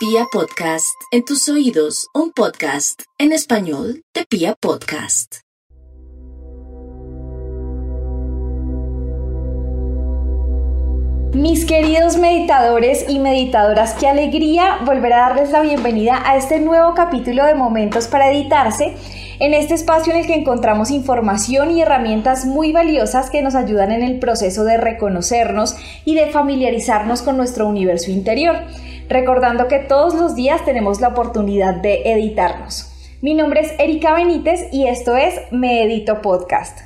Pia Podcast, en tus oídos, un podcast en español de Pia Podcast. Mis queridos meditadores y meditadoras, qué alegría volver a darles la bienvenida a este nuevo capítulo de Momentos para Editarse, en este espacio en el que encontramos información y herramientas muy valiosas que nos ayudan en el proceso de reconocernos y de familiarizarnos con nuestro universo interior recordando que todos los días tenemos la oportunidad de editarnos. Mi nombre es Erika Benítez y esto es Me Edito Podcast.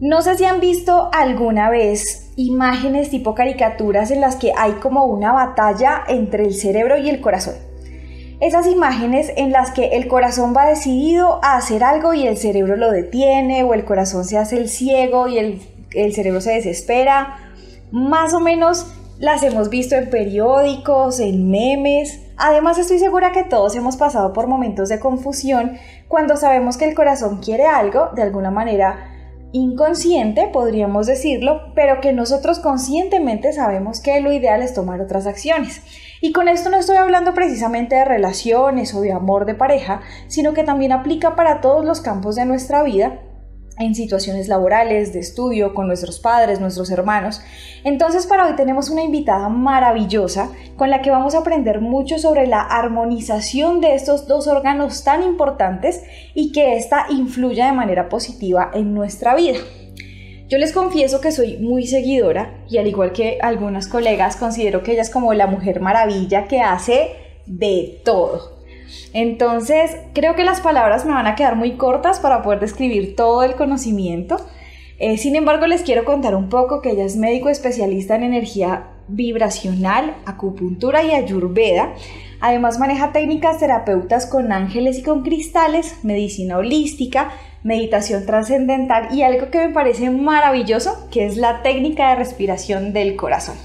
No sé si han visto alguna vez imágenes tipo caricaturas en las que hay como una batalla entre el cerebro y el corazón. Esas imágenes en las que el corazón va decidido a hacer algo y el cerebro lo detiene o el corazón se hace el ciego y el el cerebro se desespera. Más o menos las hemos visto en periódicos, en memes. Además estoy segura que todos hemos pasado por momentos de confusión cuando sabemos que el corazón quiere algo, de alguna manera inconsciente, podríamos decirlo, pero que nosotros conscientemente sabemos que lo ideal es tomar otras acciones. Y con esto no estoy hablando precisamente de relaciones o de amor de pareja, sino que también aplica para todos los campos de nuestra vida en situaciones laborales, de estudio, con nuestros padres, nuestros hermanos. Entonces para hoy tenemos una invitada maravillosa con la que vamos a aprender mucho sobre la armonización de estos dos órganos tan importantes y que ésta influya de manera positiva en nuestra vida. Yo les confieso que soy muy seguidora y al igual que algunas colegas considero que ella es como la mujer maravilla que hace de todo. Entonces, creo que las palabras me van a quedar muy cortas para poder describir todo el conocimiento. Eh, sin embargo, les quiero contar un poco que ella es médico especialista en energía vibracional, acupuntura y ayurveda. Además maneja técnicas terapeutas con ángeles y con cristales, medicina holística, meditación trascendental y algo que me parece maravilloso, que es la técnica de respiración del corazón.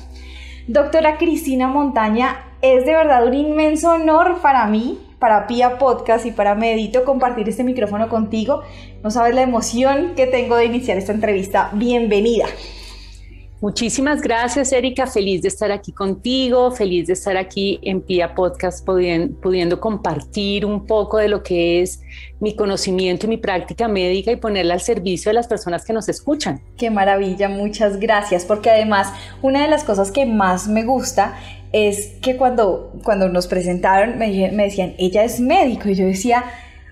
Doctora Cristina Montaña, es de verdad un inmenso honor para mí para Pia Podcast y para Medito compartir este micrófono contigo. No sabes la emoción que tengo de iniciar esta entrevista. Bienvenida. Muchísimas gracias, Erika. Feliz de estar aquí contigo, feliz de estar aquí en Pia Podcast pudiendo, compartir un poco de lo que es mi conocimiento y mi práctica médica y ponerla al servicio de las personas que nos escuchan. Qué maravilla, muchas gracias, porque además una de las cosas que más me gusta es que cuando, cuando nos presentaron me, decían, ella es médico, y yo decía,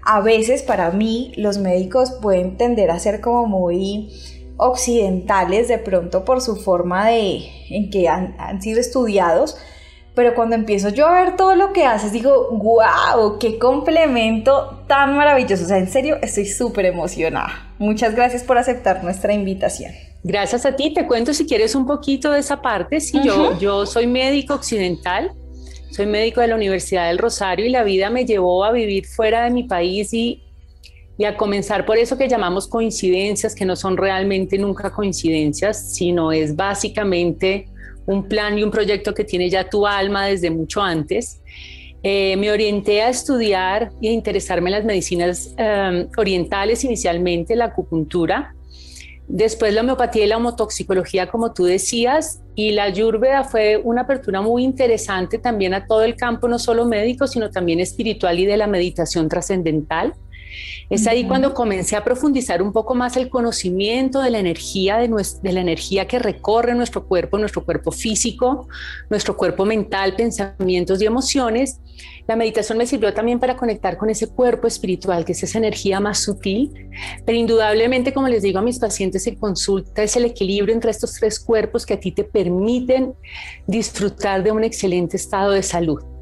a veces para mí los médicos pueden tender a ser como muy occidentales de pronto por su forma de en que han, han, sido estudiados, pero cuando empiezo yo a ver todo lo que haces, digo, wow, qué complemento tan maravilloso. O sea, en serio, estoy súper emocionada. Muchas gracias por aceptar nuestra invitación. Gracias a ti. Te cuento si quieres un poquito de esa parte. Sí, yo, yo soy médico occidental, soy médico de la Universidad del Rosario y la vida me llevó a vivir fuera de mi país y y a comenzar por eso que llamamos coincidencias, que no son realmente nunca coincidencias, sino es básicamente un plan y un proyecto que tiene ya tu alma desde mucho antes. Eh, me orienté a estudiar y a interesarme en las medicinas em, orientales, inicialmente la acupuntura, después la homeopatía y la homotoxicología, como tú decías, y la ayurveda fue una apertura muy interesante también a todo el campo, no solo médico, sino también espiritual y de la meditación trascendental. Es ahí cuando comencé a profundizar un poco más el conocimiento de la energía, de, de, la energía que recorre nuestro cuerpo, nuestro cuerpo físico, nuestro cuerpo mental, pensamientos y emociones. La meditación me sirvió también para conectar con ese cuerpo espiritual, que es esa energía más sutil, pero indudablemente, como les digo a mis pacientes en consulta, es el equilibrio entre estos tres cuerpos que a ti te permiten disfrutar de un excelente estado de salud.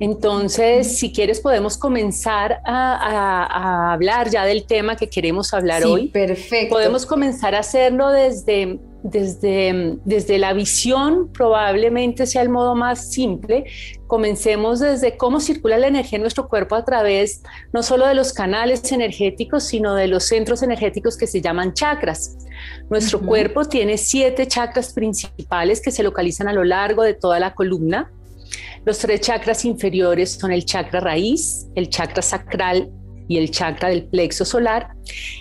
Entonces, si quieres, podemos comenzar a, hablar ya del tema que queremos hablar sí, hoy. Perfecto. Podemos comenzar a hacerlo desde, desde, desde la visión, probablemente sea el modo más simple. Comencemos desde cómo circula la energía en nuestro cuerpo a través no solo de los canales energéticos, sino de los centros energéticos que se llaman chakras. Nuestro cuerpo tiene siete chakras principales que se localizan a lo largo de toda la columna. Los tres chakras inferiores son el chakra raíz, el chakra sacral y el chakra del plexo solar.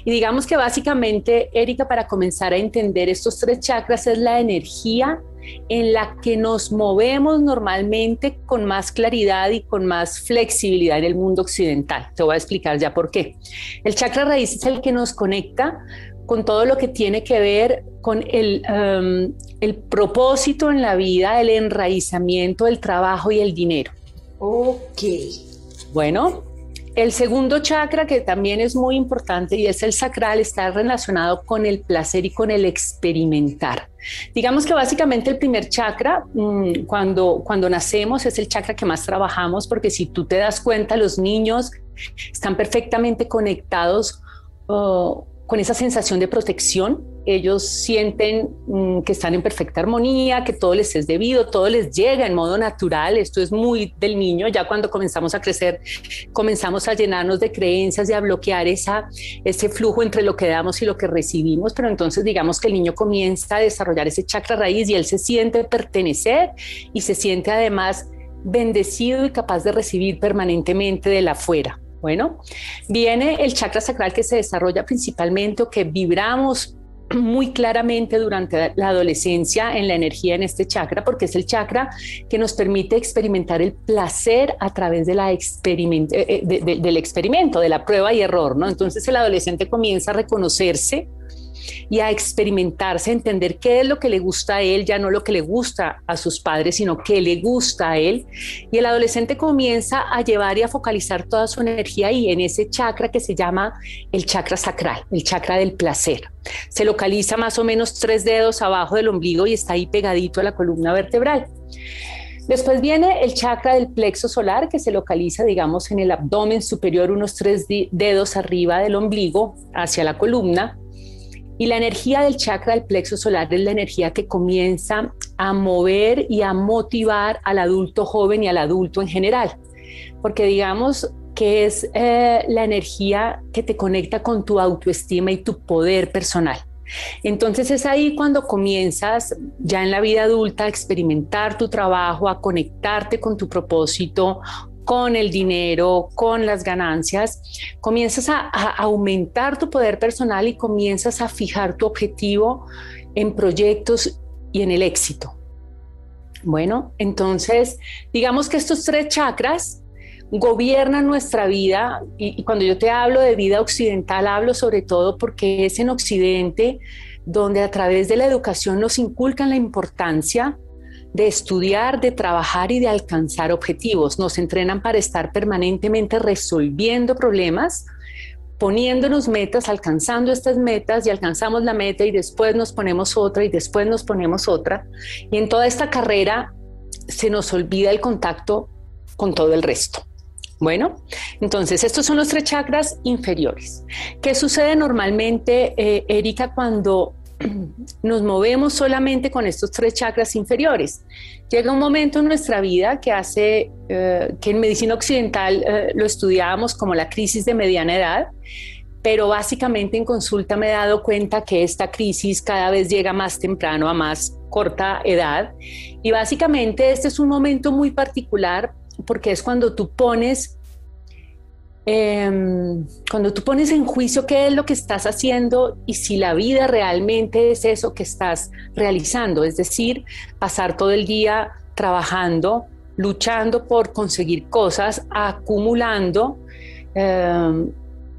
Y digamos que básicamente, Erika, para comenzar a entender estos tres chakras es la energía en la que nos movemos normalmente con más claridad y con más flexibilidad en el mundo occidental. Te voy a explicar ya por qué. El chakra raíz es el que nos conecta con todo lo que tiene que ver con el, um, el propósito en la vida, el enraizamiento, el trabajo y el dinero. Ok. Bueno, el segundo chakra, que también es muy importante y es el sacral, está relacionado con el placer y con el experimentar. Digamos que básicamente el primer chakra, mm, cuando, cuando nacemos, es el chakra que más trabajamos, porque si tú te das cuenta, los niños están perfectamente conectados. Oh, con esa sensación de protección. Ellos sienten mm, que están en perfecta armonía, que todo les es debido, todo les llega en modo natural. Esto es muy del niño. Ya cuando comenzamos a crecer, comenzamos a llenarnos de creencias y a bloquear ese flujo entre lo que damos y lo que recibimos. Pero entonces digamos que el niño comienza a desarrollar ese chakra raíz y él se siente pertenecer y se siente además bendecido y capaz de recibir permanentemente de la afuera. Bueno, viene el chakra sacral que se desarrolla principalmente o que vibramos muy claramente durante la adolescencia en la energía en este chakra, porque es el chakra que nos permite experimentar el placer a través de la eh, eh, del experimento, de la prueba y error, ¿no? Entonces el adolescente comienza a reconocerse y a experimentarse, a entender qué es lo que le gusta a él, ya no lo que le gusta a sus padres, sino qué le gusta a él. Y el adolescente comienza a llevar y a focalizar toda su energía ahí, en ese chakra que se llama el chakra sacral, el chakra del placer. Se localiza más o menos tres dedos abajo del ombligo y está ahí pegadito a la columna vertebral. Después viene el chakra del plexo solar que se localiza, digamos, en el abdomen superior, unos tres dedos arriba del ombligo, hacia la columna. Y la energía del chakra del plexo solar es la energía que comienza a mover y a motivar al adulto joven y al adulto en general. Porque digamos que es eh, la energía que te conecta con tu autoestima y tu poder personal. Entonces es ahí cuando comienzas ya en la vida adulta a experimentar tu trabajo, a conectarte con tu propósito con el dinero, con las ganancias, comienzas a, aumentar tu poder personal y comienzas a fijar tu objetivo en proyectos y en el éxito. Bueno, entonces, digamos que estos tres chakras gobiernan nuestra vida y, cuando yo te hablo de vida occidental, hablo sobre todo porque es en Occidente donde a través de la educación nos inculcan la importancia de estudiar, de trabajar y de alcanzar objetivos. Nos entrenan para estar permanentemente resolviendo problemas, poniéndonos metas, alcanzando estas metas y alcanzamos la meta y después nos ponemos otra y después nos ponemos otra. Y en toda esta carrera se nos olvida el contacto con todo el resto. Bueno, entonces estos son los tres chakras inferiores. ¿Qué sucede normalmente, eh, Erika, cuando nos movemos solamente con estos tres chakras inferiores. Llega un momento en nuestra vida que hace eh, que en medicina occidental eh, lo estudiábamos como la crisis de mediana edad, pero básicamente en consulta me he dado cuenta que esta crisis cada vez llega más temprano a más corta edad y básicamente este es un momento muy particular porque es cuando tú pones Em, cuando tú pones en juicio qué es lo que estás haciendo y si la vida realmente es eso que estás realizando, es decir, pasar todo el día trabajando, luchando por conseguir cosas, acumulando, em,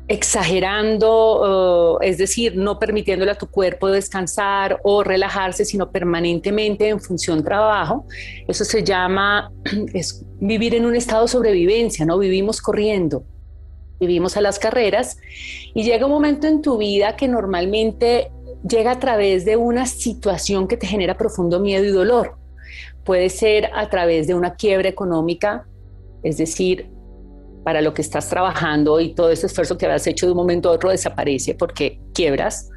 exagerando, es decir, no permitiéndole a tu cuerpo descansar o relajarse, sino permanentemente en función trabajo. Eso se llama vivir en un estado de sobrevivencia, ¿no? Vivimos corriendo vivimos a las carreras y llega un momento en tu vida que normalmente llega a través de una situación que te genera profundo miedo y dolor. Puede ser a través de una quiebra económica, es decir, para lo que estás trabajando y todo ese esfuerzo que habías hecho de un momento a otro desaparece porque quiebras,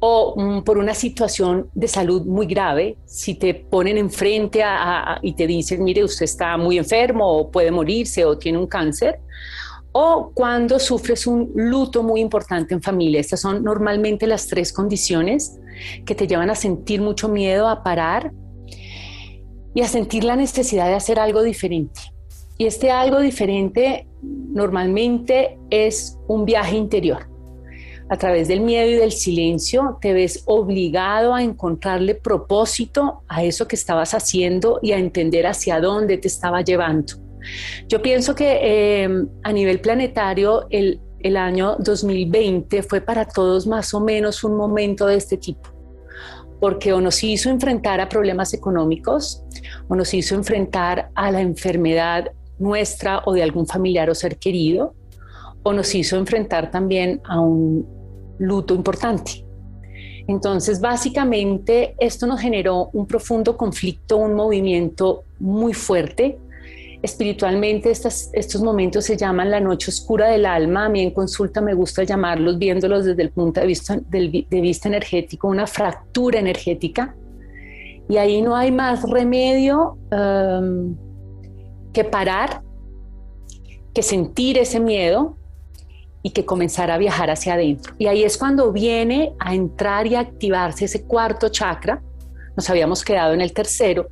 o mm, por una situación de salud muy grave, si te ponen enfrente y te dicen, mire, usted está muy enfermo o puede morirse o tiene un cáncer, o cuando sufres un luto muy importante en familia. Estas son normalmente las tres condiciones que te llevan a sentir mucho miedo, a parar y a sentir la necesidad de hacer algo diferente. Y este algo diferente normalmente es un viaje interior. A través del miedo y del silencio te ves obligado a encontrarle propósito a eso que estabas haciendo y a entender hacia dónde te estaba llevando. Yo pienso que em, a nivel planetario el, el año 2020 fue para todos más o menos un momento de este tipo porque o nos hizo enfrentar a problemas económicos, o nos hizo enfrentar a la enfermedad nuestra o de algún familiar o ser querido, o nos hizo enfrentar también a un luto importante. Entonces, básicamente, esto nos generó un profundo conflicto, un movimiento muy fuerte Espiritualmente estos momentos se llaman la noche oscura del alma. A mí en consulta me gusta llamarlos, viéndolos desde el punto de vista, de vista energético, una fractura energética. Y ahí no hay más remedio um, que parar, que sentir ese miedo y que comenzar a viajar hacia adentro. Y ahí es cuando viene a entrar y a activarse ese cuarto chakra. Nos habíamos quedado en el tercero,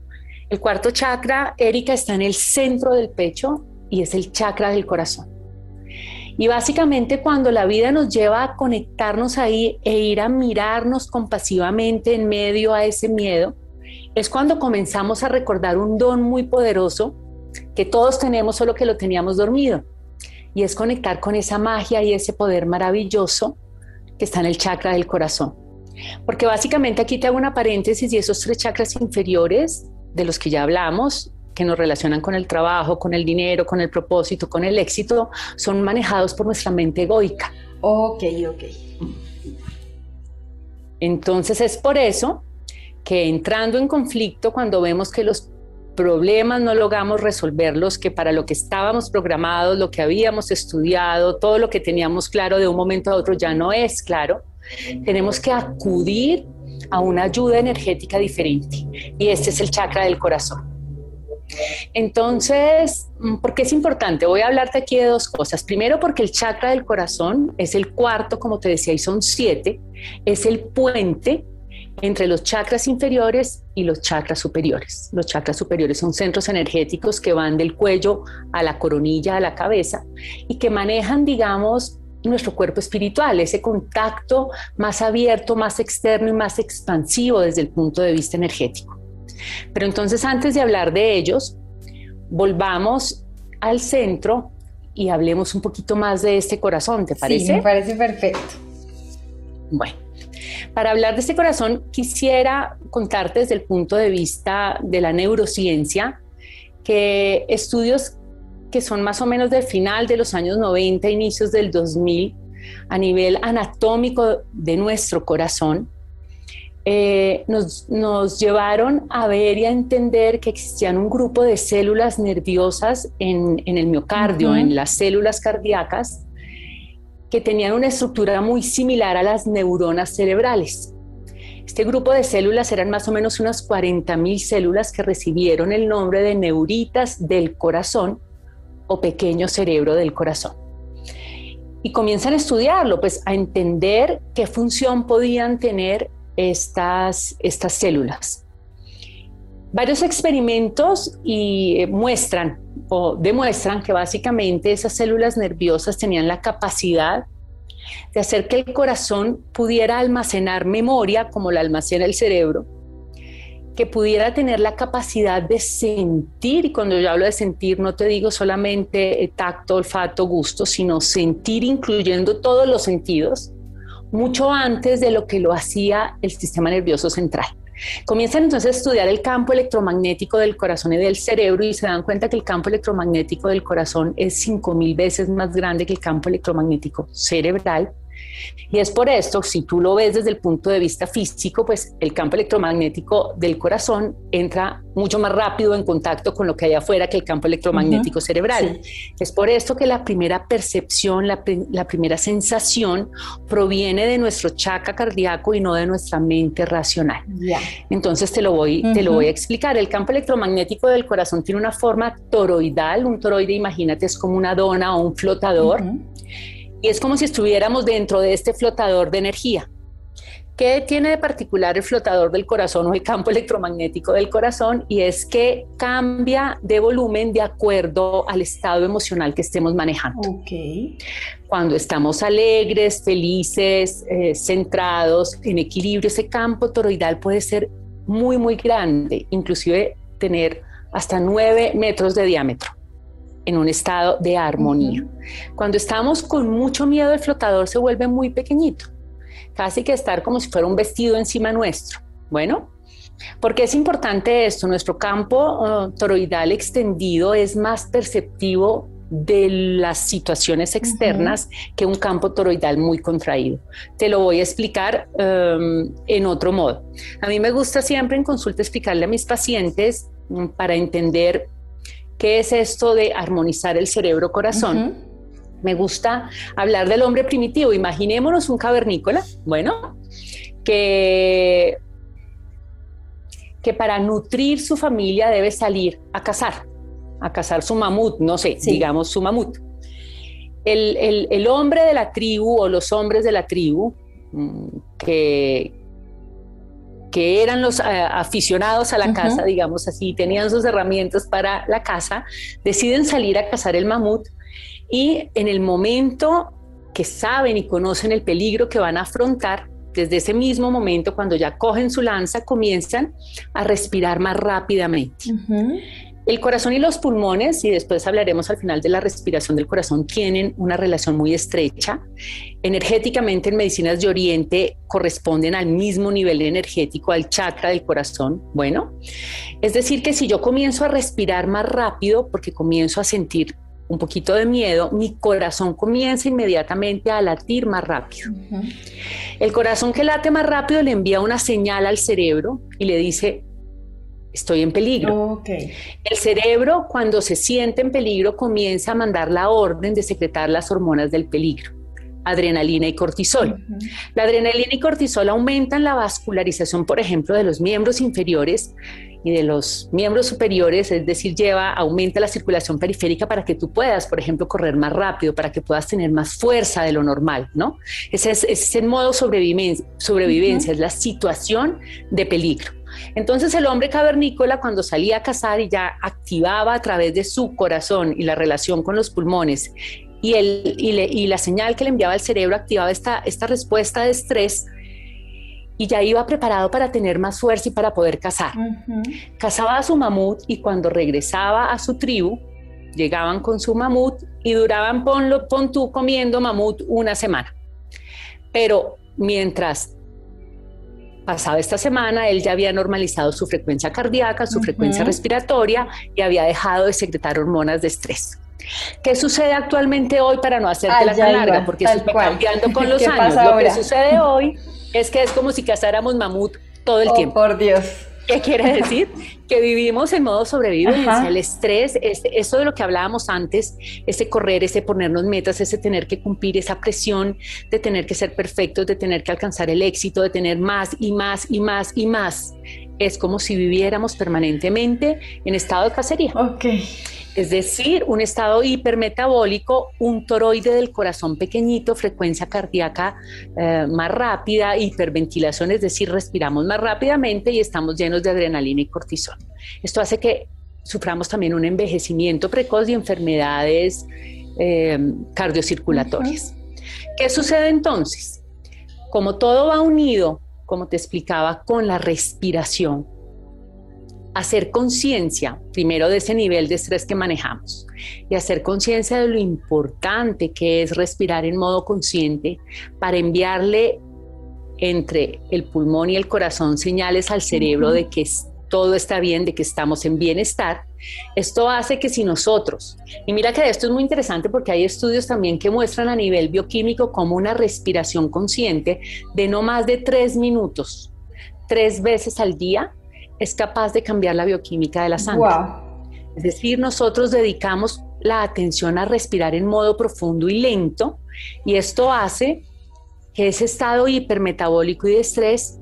el cuarto chakra, Erika, está en el centro del pecho y es el chakra del corazón. Y básicamente cuando la vida nos lleva a conectarnos ahí e ir a mirarnos compasivamente en medio a ese miedo, es cuando comenzamos a recordar un don muy poderoso que todos tenemos, solo que lo teníamos dormido. Y es conectar con esa magia y ese poder maravilloso que está en el chakra del corazón. Porque básicamente aquí te hago una paréntesis y esos tres chakras inferiores de los que ya hablamos, que nos relacionan con el trabajo, con el dinero, con el propósito, con el éxito, son manejados por nuestra mente egoica. Ok, ok. Entonces es por eso que entrando en conflicto, cuando vemos que los problemas no logramos resolverlos, que para lo que estábamos programados, lo que habíamos estudiado, todo lo que teníamos claro de un momento a otro ya no es claro, tenemos que acudir a una ayuda energética diferente. Y este es el chakra del corazón. Entonces, ¿por qué es importante? Voy a hablarte aquí de dos cosas. Primero, porque el chakra del corazón es el cuarto, como te decía, y son siete, es el puente entre los chakras inferiores y los chakras superiores. Los chakras superiores son centros energéticos que van del cuello a la coronilla, a la cabeza, y que manejan, digamos, nuestro cuerpo espiritual, ese contacto más abierto, más externo y más expansivo desde el punto de vista energético. Pero entonces antes de hablar de ellos, volvamos al centro y hablemos un poquito más de este corazón, ¿te parece? Sí, me parece perfecto. Bueno, para hablar de este corazón quisiera contarte desde el punto de vista de la neurociencia que estudios que son más o menos del final de los años 90, inicios del 2000, a nivel anatómico de nuestro corazón, eh, nos, nos, llevaron a ver y a entender que existían un grupo de células nerviosas en, en el miocardio, en las células cardíacas, que tenían una estructura muy similar a las neuronas cerebrales. Este grupo de células eran más o menos unas 40.000 células que recibieron el nombre de neuritas del corazón o pequeño cerebro del corazón. Y comienzan a estudiarlo, pues a entender qué función podían tener estas, estas células. Varios experimentos y eh, muestran o demuestran que básicamente esas células nerviosas tenían la capacidad de hacer que el corazón pudiera almacenar memoria como la almacena el cerebro que pudiera tener la capacidad de sentir, y cuando yo hablo de sentir no te digo solamente tacto, olfato, gusto, sino sentir incluyendo todos los sentidos, mucho antes de lo que lo hacía el sistema nervioso central. Comienzan entonces a estudiar el campo electromagnético del corazón y del cerebro y se dan cuenta que el campo electromagnético del corazón es 5.000 veces más grande que el campo electromagnético cerebral y es por esto, si tú lo ves desde el punto de vista físico, pues el campo electromagnético del corazón entra mucho más rápido en contacto con lo que hay afuera que el campo electromagnético cerebral. Es por esto que la primera percepción, la, primera sensación proviene de nuestro chakra cardíaco y no de nuestra mente racional. Entonces te lo, voy, te lo voy a explicar. El campo electromagnético del corazón tiene una forma toroidal. Un toroide, imagínate, es como una dona o un flotador. Y es como si estuviéramos dentro de este flotador de energía. ¿Qué tiene de particular el flotador del corazón o el campo electromagnético del corazón? Y es que cambia de volumen de acuerdo al estado emocional que estemos manejando. Cuando estamos alegres, felices, eh, centrados, en equilibrio, ese campo toroidal puede ser muy, muy grande, inclusive tener hasta 9 metros de diámetro en un estado de armonía. Cuando estamos con mucho miedo, el flotador se vuelve muy pequeñito casi que estar como si fuera un vestido encima nuestro. Bueno, porque es importante esto? Nuestro campo uh, toroidal extendido es más perceptivo de las situaciones externas que un campo toroidal muy contraído. Te lo voy a explicar um, en otro modo. A mí me gusta siempre en consulta explicarle a mis pacientes um, para entender qué es esto de armonizar el cerebro-corazón. Me gusta hablar del hombre primitivo. Imaginémonos un cavernícola, bueno, que, que para nutrir su familia debe salir a cazar, a cazar su mamut, no sé, digamos su mamut. El, hombre de la tribu o los hombres de la tribu mm, que, que eran los eh, aficionados a la caza, digamos así, tenían sus herramientas para la caza, deciden salir a cazar el mamut y en el momento que saben y conocen el peligro que van a afrontar, desde ese mismo momento, cuando ya cogen su lanza, comienzan a respirar más rápidamente. El corazón y los pulmones, y después hablaremos al final de la respiración del corazón, tienen una relación muy estrecha. Energéticamente en medicinas de Oriente corresponden al mismo nivel energético, al chakra del corazón. Bueno, es decir, que si yo comienzo a respirar más rápido, porque comienzo a sentir un poquito de miedo, mi corazón comienza inmediatamente a latir más rápido. El corazón que late más rápido le envía una señal al cerebro y le dice, estoy en peligro. El cerebro cuando se siente en peligro comienza a mandar la orden de secretar las hormonas del peligro adrenalina y cortisol. La adrenalina y cortisol aumentan la vascularización, por ejemplo, de los miembros inferiores y de los miembros superiores, es decir, lleva, aumenta la circulación periférica para que tú puedas, por ejemplo, correr más rápido, para que puedas tener más fuerza de lo normal, ¿no? Ese es, el modo sobrevivencia, sobrevivencia es la situación de peligro. Entonces el hombre cavernícola cuando salía a cazar y ya activaba a través de su corazón y la relación con los pulmones y, el, y, la señal que le enviaba el cerebro activaba esta, esta respuesta de estrés, y ya iba preparado para tener más fuerza y para poder cazar. Cazaba a su mamut y cuando regresaba a su tribu, llegaban con su mamut y duraban, ponlo, pon tú comiendo mamut una semana. Pero mientras pasaba esta semana, él ya había normalizado su frecuencia cardíaca, su frecuencia respiratoria y había dejado de secretar hormonas de estrés. ¿Qué sucede actualmente hoy para no hacerte la tan larga? Porque eso está cambiando con los años. Lo que sucede hoy es que es como si cazáramos mamut todo el oh, tiempo. Por Dios. ¿Qué quiere decir? que vivimos en modo sobrevivencia, el estrés, eso de lo que hablábamos antes, ese correr, ese ponernos metas, ese tener que cumplir, esa presión de tener que ser perfectos, de tener que alcanzar el éxito, de tener más y más y más y más. Es como si viviéramos permanentemente en estado de cacería. Ok es decir, un estado hipermetabólico, un toroide del corazón pequeñito, frecuencia cardíaca eh, más rápida, hiperventilación, es decir, respiramos más rápidamente y estamos llenos de adrenalina y cortisol. Esto hace que suframos también un envejecimiento precoz y enfermedades eh, cardiocirculatorias. ¿Qué sucede entonces? Como todo va unido, como te explicaba, con la respiración, hacer conciencia primero de ese nivel de estrés que manejamos y hacer conciencia de lo importante que es respirar en modo consciente para enviarle entre el pulmón y el corazón señales al cerebro de que todo está bien, de que estamos en bienestar. Esto hace que si nosotros, y mira que esto es muy interesante porque hay estudios también que muestran a nivel bioquímico como una respiración consciente de no más de tres minutos, tres veces al día, es capaz de cambiar la bioquímica de la sangre. Es decir, nosotros dedicamos la atención a respirar en modo profundo y lento y esto hace que ese estado hipermetabólico y de estrés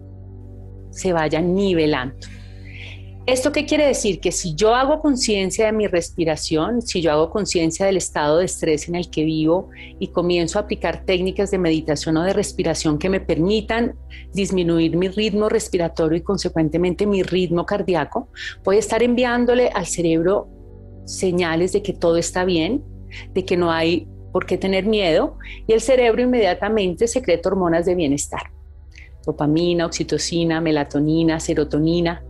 se vaya nivelando. ¿Esto qué quiere decir? Que si yo hago conciencia de mi respiración, si yo hago conciencia del estado de estrés en el que vivo y comienzo a aplicar técnicas de meditación o de respiración que me permitan disminuir mi ritmo respiratorio y consecuentemente mi ritmo cardíaco, voy a estar enviándole al cerebro señales de que todo está bien, de que no hay por qué tener miedo y el cerebro inmediatamente secreta hormonas de bienestar. Dopamina, oxitocina, melatonina, serotonina,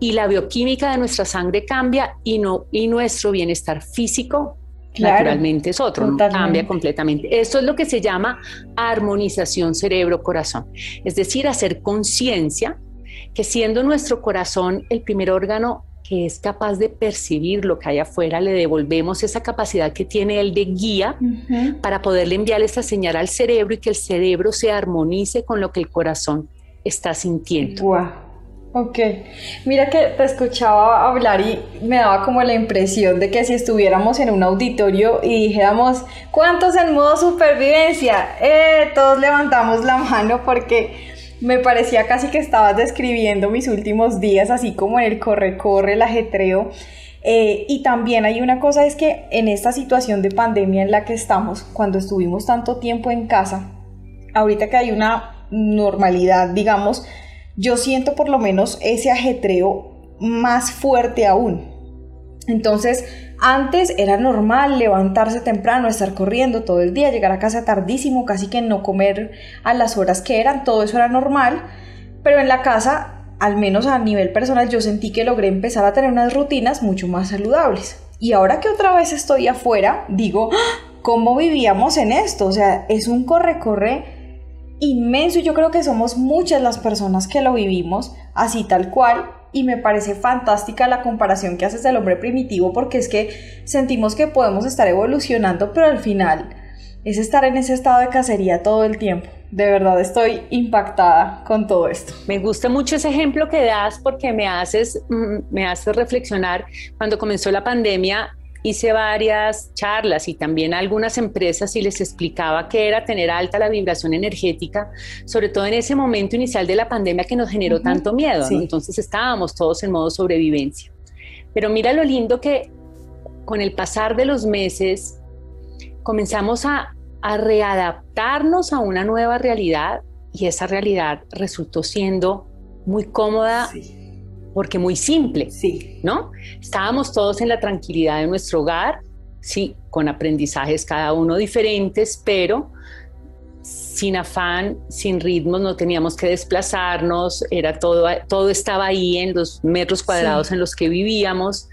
y la bioquímica de nuestra sangre cambia y, no, y nuestro bienestar físico naturalmente es otro, cambia completamente. Esto es lo que se llama armonización cerebro-corazón, es decir, hacer conciencia que siendo nuestro corazón el primer órgano que es capaz de percibir lo que hay afuera, le devolvemos esa capacidad que tiene él de guía para poderle enviar esa señal al cerebro y que el cerebro se armonice con lo que el corazón está sintiendo. Ok, mira que te escuchaba hablar y me daba como la impresión de que si estuviéramos en un auditorio y dijéramos, ¿cuántos en modo supervivencia? Eh, todos levantamos la mano porque me parecía casi que estabas describiendo mis últimos días, así como en el corre-corre, el ajetreo. Eh, y también hay una cosa, es que en esta situación de pandemia en la que estamos, cuando estuvimos tanto tiempo en casa, ahorita que hay una normalidad, digamos, yo siento por lo menos ese ajetreo más fuerte aún. Entonces, antes era normal levantarse temprano, estar corriendo todo el día, llegar a casa tardísimo, casi que no comer a las horas que eran, todo eso era normal, pero en la casa, al menos a nivel personal, yo sentí que logré empezar a tener unas rutinas mucho más saludables. Y ahora que otra vez estoy afuera, digo, ¡Ah! ¿cómo vivíamos en esto? O sea, es un corre-corre inmenso y yo creo que somos muchas las personas que lo vivimos así tal cual y me parece fantástica la comparación que haces del hombre primitivo porque es que sentimos que podemos estar evolucionando pero al final es estar en ese estado de cacería todo el tiempo. De verdad estoy impactada con todo esto. Me gusta mucho ese ejemplo que das porque me haces, mm, me haces reflexionar. Cuando comenzó la pandemia, hice varias charlas y también a algunas empresas y les explicaba qué era tener alta la vibración energética, sobre todo en ese momento inicial de la pandemia que nos generó tanto miedo. Entonces estábamos todos en modo sobrevivencia. Pero mira lo lindo que con el pasar de los meses comenzamos a, readaptarnos a una nueva realidad y esa realidad resultó siendo muy cómoda porque muy simple, sí. ¿no? Estábamos todos en la tranquilidad de nuestro hogar, sí, con aprendizajes cada uno diferentes, pero sin afán, sin ritmos, no teníamos que desplazarnos, era todo, todo estaba ahí en los metros cuadrados en los que vivíamos.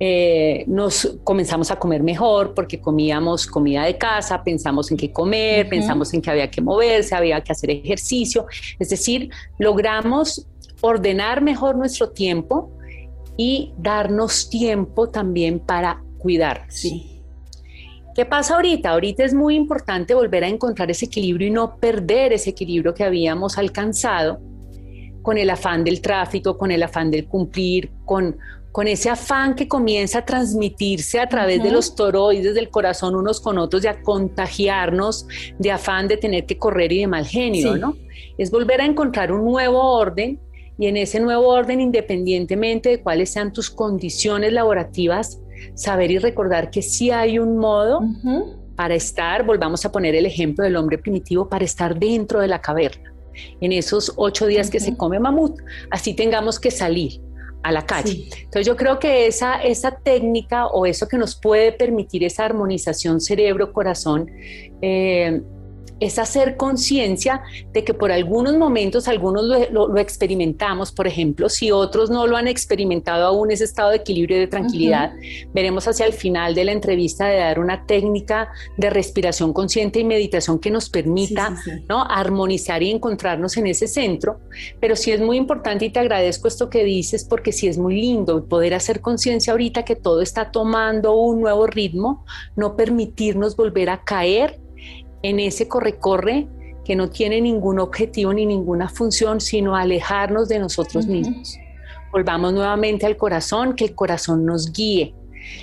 Eh, nos comenzamos a comer mejor porque comíamos comida de casa, pensamos en qué comer, pensamos en que había que moverse, había que hacer ejercicio, es decir, logramos ordenar mejor nuestro tiempo y darnos tiempo también para cuidar. Sí. ¿Qué pasa ahorita? Ahorita es muy importante volver a encontrar ese equilibrio y no perder ese equilibrio que habíamos alcanzado con el afán del tráfico, con el afán del cumplir, con, con ese afán que comienza a transmitirse a través de los toroides del corazón unos con otros y a contagiarnos de afán de tener que correr y de mal genio, ¿no? Es volver a encontrar un nuevo orden y en ese nuevo orden, independientemente de cuáles sean tus condiciones laborativas, saber y recordar que sí hay un modo para estar, volvamos a poner el ejemplo del hombre primitivo, para estar dentro de la caverna. En esos ocho días que se come mamut, así tengamos que salir a la calle. Entonces yo creo que esa, esa técnica o eso que nos puede permitir esa armonización cerebro-corazón, eh, es hacer conciencia de que por algunos momentos algunos lo, experimentamos, por ejemplo, si otros no lo han experimentado aún ese estado de equilibrio y de tranquilidad, veremos hacia el final de la entrevista de dar una técnica de respiración consciente y meditación que nos permita ¿no? armonizar y encontrarnos en ese centro, pero sí es muy importante y te agradezco esto que dices porque sí es muy lindo poder hacer conciencia ahorita que todo está tomando un nuevo ritmo, no permitirnos volver a caer en ese corre-corre que no tiene ningún objetivo ni ninguna función, sino alejarnos de nosotros mismos. Volvamos nuevamente al corazón, que el corazón nos guíe.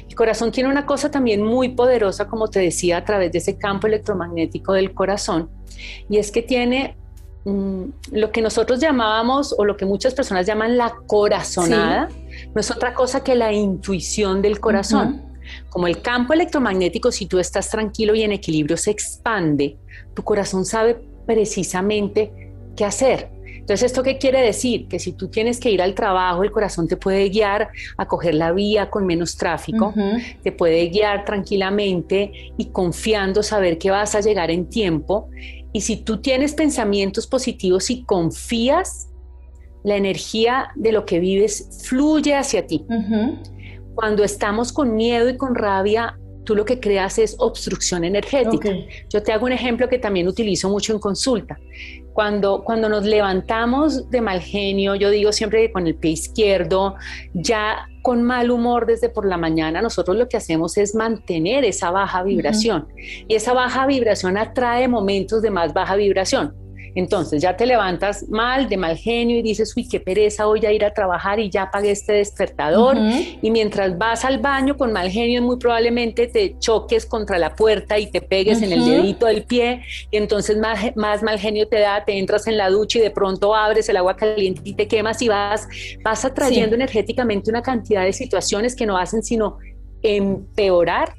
El corazón tiene una cosa también muy poderosa, como te decía, a través de ese campo electromagnético del corazón, y es que tiene mm, lo que nosotros llamábamos o lo que muchas personas llaman la corazonada, no es otra cosa que la intuición del corazón. Como el campo electromagnético, si tú estás tranquilo y en equilibrio, se expande, tu corazón sabe precisamente qué hacer. Entonces, ¿esto qué quiere decir? Que si tú tienes que ir al trabajo, el corazón te puede guiar a coger la vía con menos tráfico, te puede guiar tranquilamente y confiando saber que vas a llegar en tiempo. Y si tú tienes pensamientos positivos y confías, la energía de lo que vives fluye hacia ti. Cuando estamos con miedo y con rabia, tú lo que creas es obstrucción energética. Yo te hago un ejemplo que también utilizo mucho en consulta. Cuando, cuando nos levantamos de mal genio, yo digo siempre que con el pie izquierdo, ya con mal humor desde por la mañana, nosotros lo que hacemos es mantener esa baja vibración. Y esa baja vibración atrae momentos de más baja vibración. Entonces ya te levantas mal, de mal genio y dices, uy, qué pereza, voy a ir a trabajar y ya pagué este despertador. Y mientras vas al baño con mal genio, muy probablemente te choques contra la puerta y te pegues en el dedito del pie. Y entonces más, más mal genio te da, te entras en la ducha y de pronto abres el agua caliente y te quemas y vas, vas atrayendo energéticamente una cantidad de situaciones que no hacen sino empeorar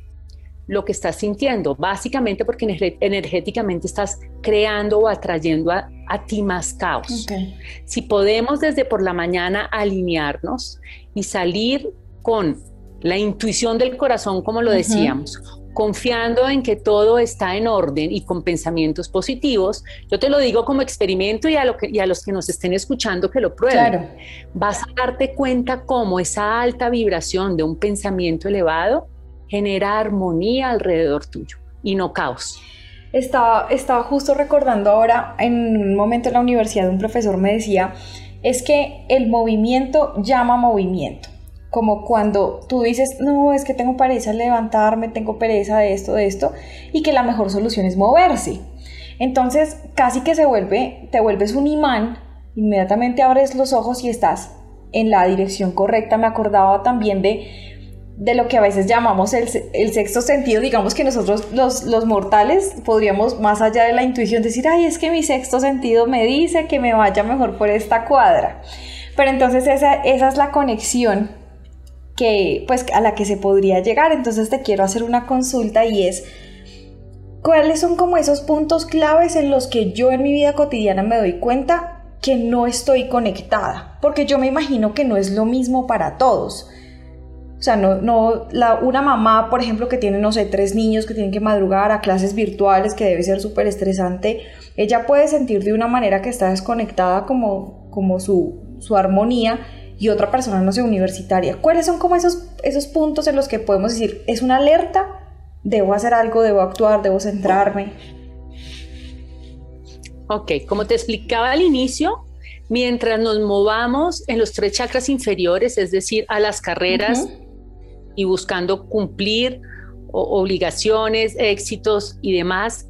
lo que estás sintiendo, básicamente porque energéticamente estás creando o atrayendo a, ti más caos. Si podemos desde por la mañana alinearnos y salir con la intuición del corazón, como lo decíamos, confiando en que todo está en orden y con pensamientos positivos, yo te lo digo como experimento y a, lo que, y a los que nos estén escuchando que lo prueben. Vas a darte cuenta cómo esa alta vibración de un pensamiento elevado genera armonía alrededor tuyo y no caos. Estaba, estaba justo recordando ahora, en un momento en la universidad un profesor me decía, es que el movimiento llama movimiento. Como cuando tú dices, no, es que tengo pereza levantarme, tengo pereza de esto, de esto, y que la mejor solución es moverse. Entonces, casi que se vuelve, te vuelves un imán, inmediatamente abres los ojos y estás en la dirección correcta. Me acordaba también de de lo que a veces llamamos el, sexto sentido, digamos que nosotros los, los, mortales podríamos más allá de la intuición decir, ay, es que mi sexto sentido me dice que me vaya mejor por esta cuadra. Pero entonces esa, esa es la conexión que, pues, a la que se podría llegar. Entonces te quiero hacer una consulta y es, ¿cuáles son como esos puntos claves en los que yo en mi vida cotidiana me doy cuenta que no estoy conectada? Porque yo me imagino que no es lo mismo para todos. O sea, no, no, la, una mamá, por ejemplo, que tiene, no sé, tres niños que tienen que madrugar a clases virtuales, que debe ser súper estresante, ella puede sentir de una manera que está desconectada como, como su, su armonía y otra persona, no sé, universitaria. ¿Cuáles son como esos, esos puntos en los que podemos decir, es una alerta, debo hacer algo, debo actuar, debo centrarme? Ok, como te explicaba al inicio, mientras nos movamos en los tres chakras inferiores, es decir, a las carreras, y buscando cumplir obligaciones, éxitos y demás,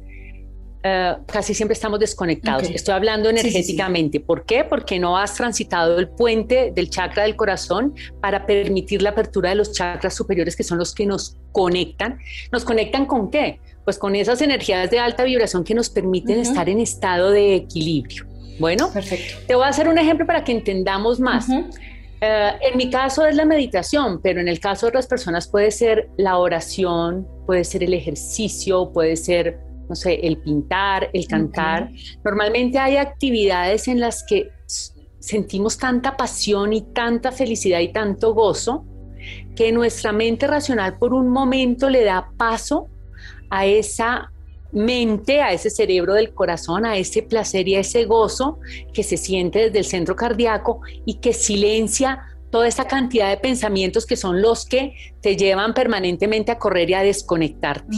eh, casi siempre estamos desconectados. Estoy hablando energéticamente. ¿Por qué? Porque no has transitado el puente del chakra del corazón para permitir la apertura de los chakras superiores que son los que nos conectan. ¿Nos conectan con qué? Pues con esas energías de alta vibración que nos permiten estar en estado de equilibrio. Bueno, Perfecto. te voy a hacer un ejemplo para que entendamos más. Eh, en mi caso es la meditación, pero en el caso de otras personas puede ser la oración, puede ser el ejercicio, puede ser, no sé, el pintar, el cantar. Normalmente hay actividades en las que sentimos tanta pasión y tanta felicidad y tanto gozo que nuestra mente racional por un momento le da paso a esa mente, a ese cerebro del corazón, a ese placer y a ese gozo que se siente desde el centro cardíaco y que silencia toda esa cantidad de pensamientos que son los que te llevan permanentemente a correr y a desconectarte.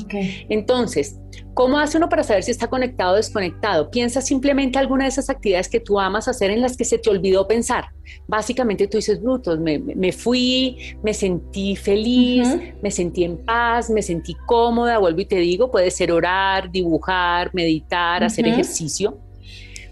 Entonces, ¿cómo hace uno para saber si está conectado o desconectado? Piensa simplemente alguna de esas actividades que tú amas hacer en las que se te olvidó pensar. Básicamente tú dices, brutos, me, fui, me sentí feliz, me sentí en paz, me sentí cómoda, vuelvo y te digo, puede ser orar, dibujar, meditar, hacer ejercicio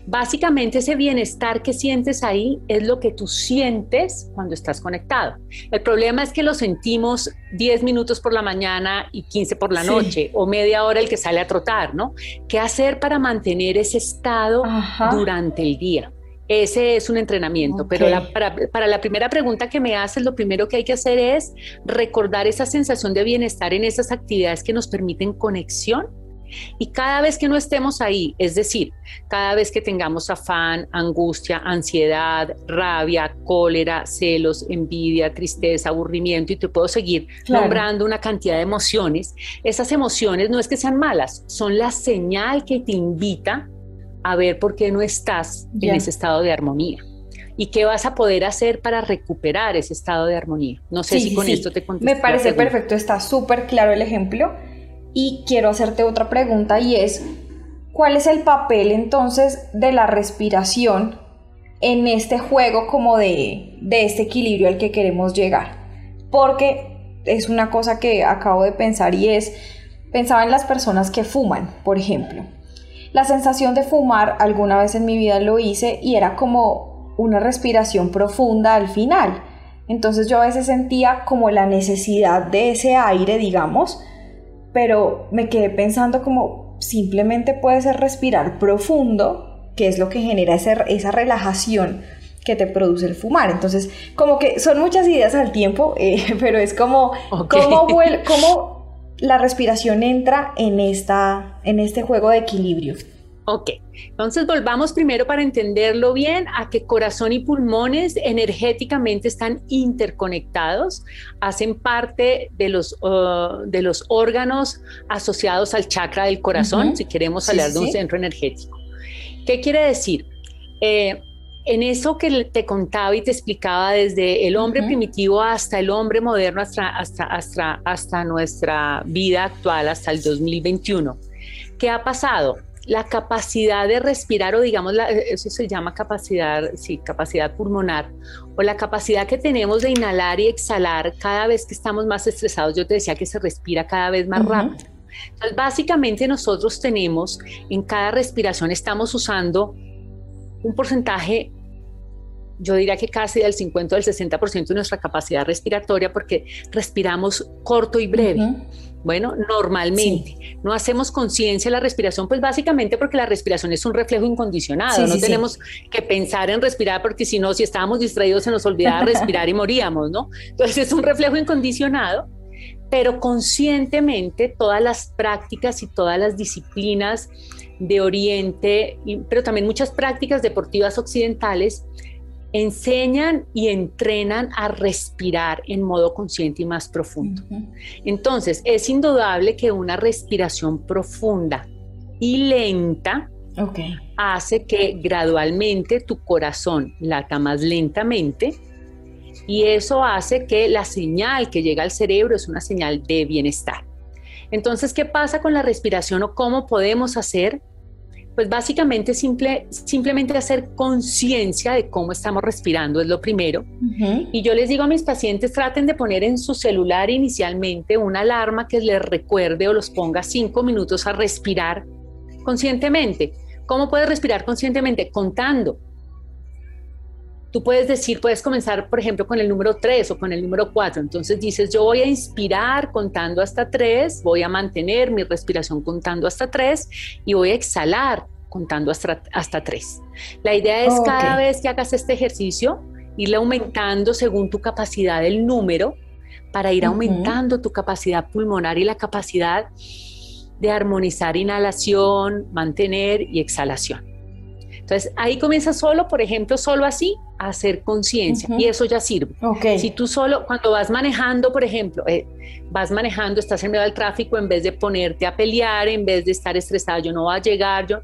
Básicamente ese bienestar que sientes ahí es lo que tú sientes cuando estás conectado. El problema es que lo sentimos 10 minutos por la mañana y 15 por la noche o media hora el que sale a trotar, ¿no? ¿Qué hacer para mantener ese estado durante el día? Ese es un entrenamiento, pero para, para, la primera pregunta que me haces, lo primero que hay que hacer es recordar esa sensación de bienestar en esas actividades que nos permiten conexión y cada vez que no estemos ahí, es decir, cada vez que tengamos afán, angustia, ansiedad, rabia, cólera, celos, envidia, tristeza, aburrimiento, y te puedo seguir nombrando una cantidad de emociones, esas emociones no es que sean malas, son la señal que te invita a ver por qué no estás en ese estado de armonía. ¿Y qué vas a poder hacer para recuperar ese estado de armonía? No sé si con esto te. Me parece perfecto, está súper claro el ejemplo. Y quiero hacerte otra pregunta y es, ¿cuál es el papel entonces de la respiración en este juego como de, de este equilibrio al que queremos llegar? Porque es una cosa que acabo de pensar y es, pensaba en las personas que fuman, por ejemplo. La sensación de fumar alguna vez en mi vida lo hice y era como una respiración profunda al final. Entonces yo a veces sentía como la necesidad de ese aire, digamos, pero me quedé pensando como simplemente puede ser respirar profundo, que es lo que genera esa relajación que te produce el fumar. Entonces, como que son muchas ideas al tiempo, eh, pero es como cómo, la respiración entra en, esta, en este juego de equilibrio. Ok, entonces volvamos primero para entenderlo bien a que corazón y pulmones energéticamente están interconectados, hacen parte de los, uh, de los órganos asociados al chakra del corazón, si queremos hablar de un centro energético. ¿Qué quiere decir? Eh, en eso que te contaba y te explicaba desde el hombre primitivo hasta el hombre moderno, hasta, hasta, hasta, hasta nuestra vida actual, hasta el 2021, ¿qué ha pasado? La capacidad de respirar o digamos, eso se llama capacidad, sí, capacidad pulmonar o la capacidad que tenemos de inhalar y exhalar cada vez que estamos más estresados. Yo te decía que se respira cada vez más rápido. Entonces, básicamente nosotros tenemos, en cada respiración estamos usando un porcentaje yo diría que casi del 50 o del 60% de nuestra capacidad respiratoria porque respiramos corto y breve. Bueno, normalmente no hacemos conciencia de la respiración, pues básicamente porque la respiración es un reflejo incondicionado. no tenemos que pensar en respirar porque si no, si estábamos distraídos se nos olvidaba respirar y moríamos, ¿no? Entonces es un reflejo incondicionado, pero conscientemente todas las prácticas y todas las disciplinas de Oriente, pero también muchas prácticas deportivas occidentales enseñan y entrenan a respirar en modo consciente y más profundo. Entonces, es indudable que una respiración profunda y lenta hace que gradualmente tu corazón lata más lentamente y eso hace que la señal que llega al cerebro es una señal de bienestar. Entonces, ¿qué pasa con la respiración o cómo podemos hacer pues básicamente simple, simplemente hacer conciencia de cómo estamos respirando es lo primero. Y yo les digo a mis pacientes, traten de poner en su celular inicialmente una alarma que les recuerde o los ponga cinco minutos a respirar conscientemente. ¿Cómo puedes respirar conscientemente? Contando. Tú puedes decir, puedes comenzar, por ejemplo, con el número 3 o con el número 4. Entonces dices, yo voy a inspirar contando hasta 3, voy a mantener mi respiración contando hasta 3 y voy a exhalar contando hasta, hasta 3. La idea es cada vez que hagas este ejercicio, irle aumentando según tu capacidad el número para ir aumentando tu capacidad pulmonar y la capacidad de armonizar inhalación, mantener y exhalación. Entonces ahí comienza solo, por ejemplo, solo así, a hacer conciencia y eso ya sirve. Si tú solo, cuando vas manejando, por ejemplo, eh, vas manejando, estás en medio del tráfico, en vez de ponerte a pelear, en vez de estar estresado, yo no voy a llegar, yo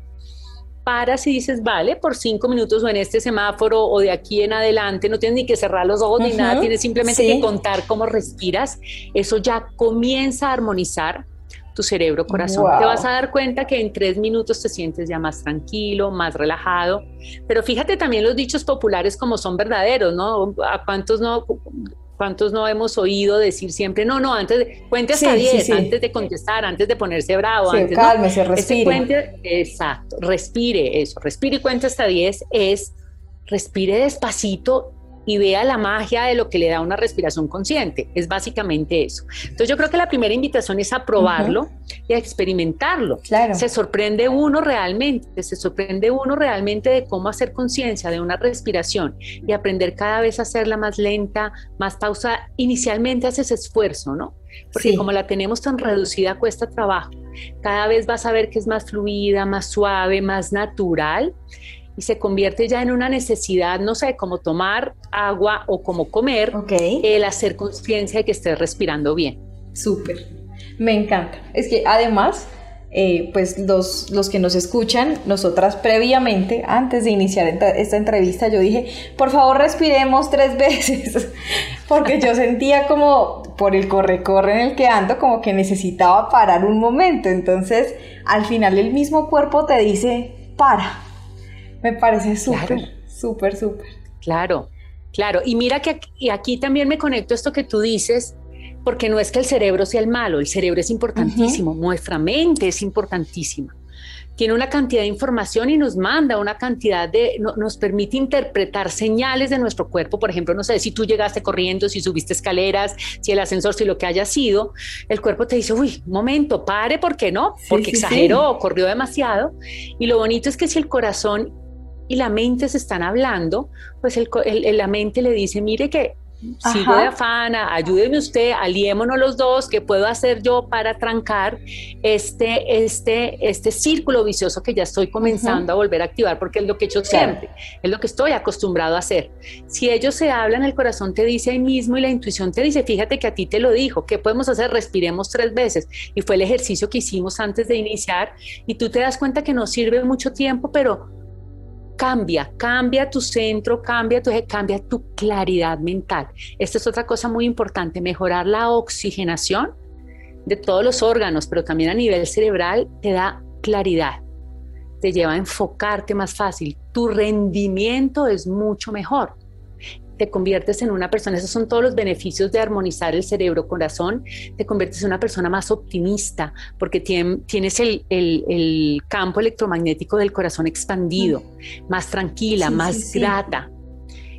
paras y dices, vale, por cinco minutos o en este semáforo o de aquí en adelante, no tienes ni que cerrar los ojos ni nada, tienes simplemente que contar cómo respiras, eso ya comienza a armonizar tu cerebro corazón. Te vas a dar cuenta que en tres minutos te sientes ya más tranquilo, más relajado. Pero fíjate también los dichos populares como son verdaderos, ¿no? ¿A cuántos no? ¿Cuántos no hemos oído decir siempre, no, no, antes de, cuente hasta 10, antes de contestar, antes de ponerse bravo? antes, cálmese, respire. exacto, respire eso, respire y cuente hasta 10 es respire despacito y vea la magia de lo que le da una respiración consciente. Es básicamente eso. Entonces yo creo que la primera invitación es a probarlo y a experimentarlo. Se sorprende uno realmente, se sorprende uno realmente de cómo hacer conciencia de una respiración y aprender cada vez a hacerla más lenta, más pausa. Inicialmente haces esfuerzo, ¿no? Porque como la tenemos tan reducida cuesta trabajo. Cada vez vas a ver que es más fluida, más suave, más natural y se convierte ya en una necesidad, no sé, como tomar agua o como comer, el hacer conciencia de que estés respirando bien. Súper, me encanta. Es que además, eh, pues los, los que nos escuchan, nosotras previamente, antes de iniciar esta entrevista, yo dije, por favor respiremos tres veces, porque yo sentía como por el corre-corre en el que ando, como que necesitaba parar un momento. Entonces, al final el mismo cuerpo te dice, para me parece súper, súper, súper. Claro, claro. Y mira que aquí, aquí, también me conecto a esto que tú dices, porque no es que el cerebro sea el malo, el cerebro es importantísimo, nuestra mente es importantísima tiene una cantidad de información y nos manda una cantidad de, nos permite interpretar señales de nuestro cuerpo. Por ejemplo, no sé, si tú llegaste corriendo, si subiste escaleras, si el ascensor, si lo que haya sido, el cuerpo te dice, uy, momento, pare, ¿por qué no? Porque exageró, corrió demasiado. Y lo bonito es que si el corazón y la mente se están hablando, pues el, la mente le dice, mire que sigo de afana, ayúdeme usted, aliémonos los dos, ¿qué puedo hacer yo para trancar este, este, este círculo vicioso que ya estoy comenzando a volver a activar? Porque es lo que he hecho siempre, es lo que estoy acostumbrado a hacer. Si ellos se hablan, el corazón te dice ahí mismo y la intuición te dice, fíjate que a ti te lo dijo, ¿qué podemos hacer? Respiremos tres veces. Y fue el ejercicio que hicimos antes de iniciar y tú te das cuenta que no sirve mucho tiempo, pero cambia, cambia tu centro, cambia tu, cambia tu claridad mental. Esta es otra cosa muy importante, mejorar la oxigenación de todos los órganos, pero también a nivel cerebral te da claridad, te lleva a enfocarte más fácil, tu rendimiento es mucho mejor te conviertes en una persona, esos son todos los beneficios de armonizar el cerebro-corazón, te conviertes en una persona más optimista porque tienes el, campo electromagnético del corazón expandido, mm. más tranquila, más grata.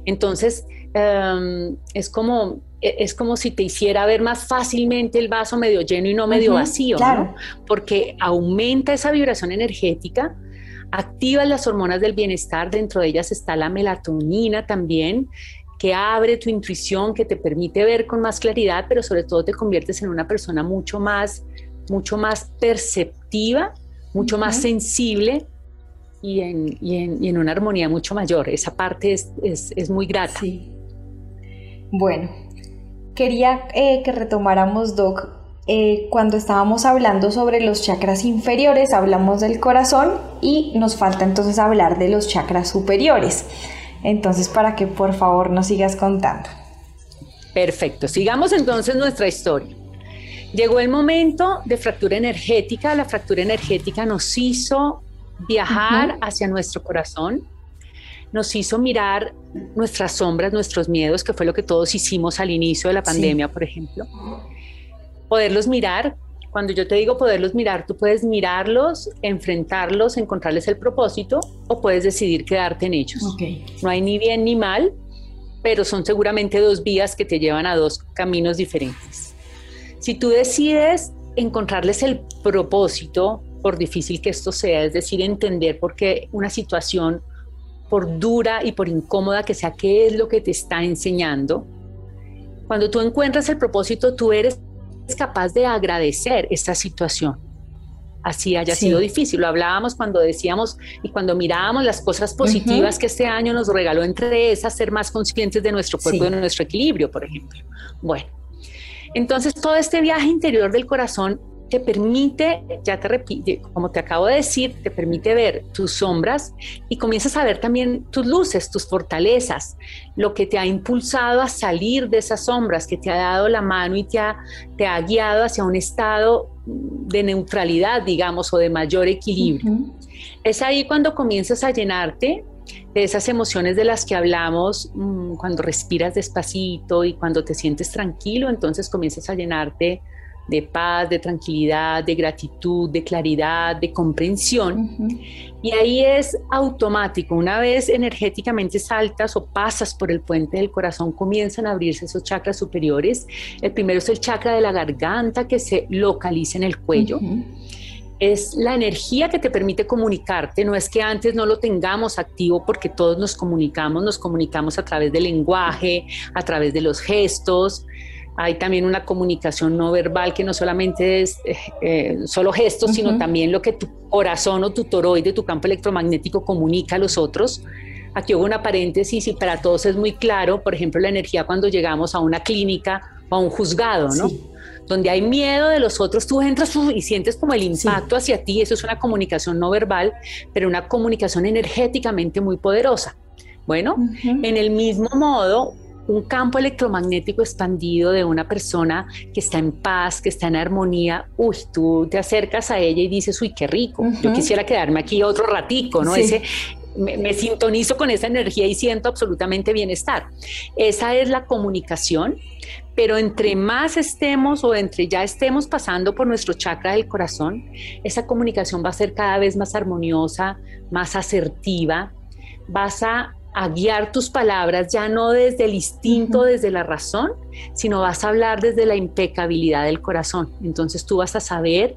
Entonces, em, es como e, es como si te hiciera ver más fácilmente el vaso medio lleno y no medio vacío, ¿no? porque aumenta esa vibración energética, activa las hormonas del bienestar, dentro de ellas está la melatonina también, que abre tu intuición, que te permite ver con más claridad, pero sobre todo te conviertes en una persona mucho más, mucho más perceptiva, mucho más sensible y en, y, en, una armonía mucho mayor. Esa parte es, es, muy grata. Sí. Bueno, quería eh, que retomáramos, Doc, eh, cuando estábamos hablando sobre los chakras inferiores, hablamos del corazón y nos falta entonces hablar de los chakras superiores. Entonces, para que por favor nos sigas contando. Perfecto, sigamos entonces nuestra historia. Llegó el momento de fractura energética. La fractura energética nos hizo viajar hacia nuestro corazón, nos hizo mirar nuestras sombras, nuestros miedos, que fue lo que todos hicimos al inicio de la pandemia, por ejemplo. Poderlos mirar, cuando yo te digo poderlos mirar, tú puedes mirarlos, enfrentarlos, encontrarles el propósito o puedes decidir quedarte en ellos. No hay ni bien ni mal, pero son seguramente dos vías que te llevan a dos caminos diferentes. Si tú decides encontrarles el propósito, por difícil que esto sea, es decir, entender por qué una situación, por dura y por incómoda que sea, qué es lo que te está enseñando, cuando tú encuentras el propósito, tú eres es capaz de agradecer esta situación. Así haya sido difícil. Lo hablábamos cuando decíamos y cuando mirábamos las cosas positivas que este año nos regaló, entre esas, ser más conscientes de nuestro cuerpo y de nuestro equilibrio, por ejemplo. Bueno, entonces todo este viaje interior del corazón te permite, ya te repito, como te acabo de decir, te permite ver tus sombras y comienzas a ver también tus luces, tus fortalezas, lo que te ha impulsado a salir de esas sombras, que te ha dado la mano y te ha, te ha guiado hacia un estado de neutralidad, digamos, o de mayor equilibrio. Es ahí cuando comienzas a llenarte de esas emociones de las que hablamos mm, cuando respiras despacito y cuando te sientes tranquilo, entonces comienzas a llenarte de paz, de tranquilidad, de gratitud, de claridad, de comprensión. Y ahí es automático. Una vez energéticamente saltas o pasas por el puente del corazón, comienzan a abrirse esos chakras superiores. El primero es el chakra de la garganta que se localiza en el cuello. Es la energía que te permite comunicarte, no es que antes no lo tengamos activo porque todos nos comunicamos, nos comunicamos a través del lenguaje, a través de los gestos, hay también una comunicación no verbal que no solamente es eh, eh, solo gestos, sino también lo que tu corazón o tu toroide, tu campo electromagnético comunica a los otros. Aquí hubo una paréntesis y para todos es muy claro, por ejemplo, la energía cuando llegamos a una clínica o a un juzgado, ¿no? Donde hay miedo de los otros, tú entras y sientes como el impacto hacia ti, eso es una comunicación no verbal, pero una comunicación energéticamente muy poderosa. Bueno, en el mismo modo, un campo electromagnético expandido de una persona que está en paz, que está en armonía, uy, tú te acercas a ella y dices, uy, qué rico, yo quisiera quedarme aquí otro ratico, ¿no? Ese, me, me, sintonizo con esa energía y siento absolutamente bienestar. Esa es la comunicación, pero entre más estemos o entre ya estemos pasando por nuestro chakra del corazón, esa comunicación va a ser cada vez más armoniosa, más asertiva, vas a a guiar tus palabras ya no desde el instinto, desde la razón, sino vas a hablar desde la impecabilidad del corazón. Entonces tú vas a saber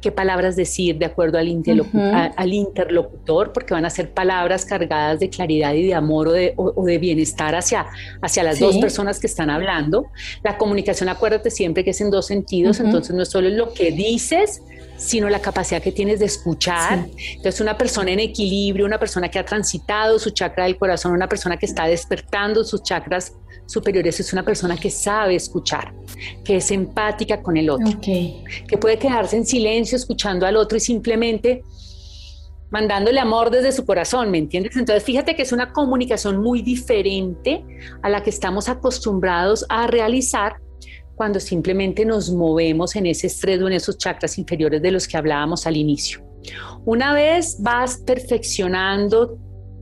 qué palabras decir de acuerdo al, interlocutor, porque van a ser palabras cargadas de claridad y de amor o de, bienestar hacia, hacia las dos personas que están hablando. La comunicación, acuérdate siempre que es en dos sentidos, entonces no es solo lo que dices, sino la capacidad que tienes de escuchar. Entonces, una persona en equilibrio, una persona que ha transitado su chakra del corazón, una persona que está despertando sus chakras superiores, es una persona que sabe escuchar, que es empática con el otro, que puede quedarse en silencio escuchando al otro y simplemente mandándole amor desde su corazón, ¿me entiendes? Entonces, fíjate que es una comunicación muy diferente a la que estamos acostumbrados a realizar cuando simplemente nos movemos en ese estrés o en esos chakras inferiores de los que hablábamos al inicio. Una vez vas perfeccionando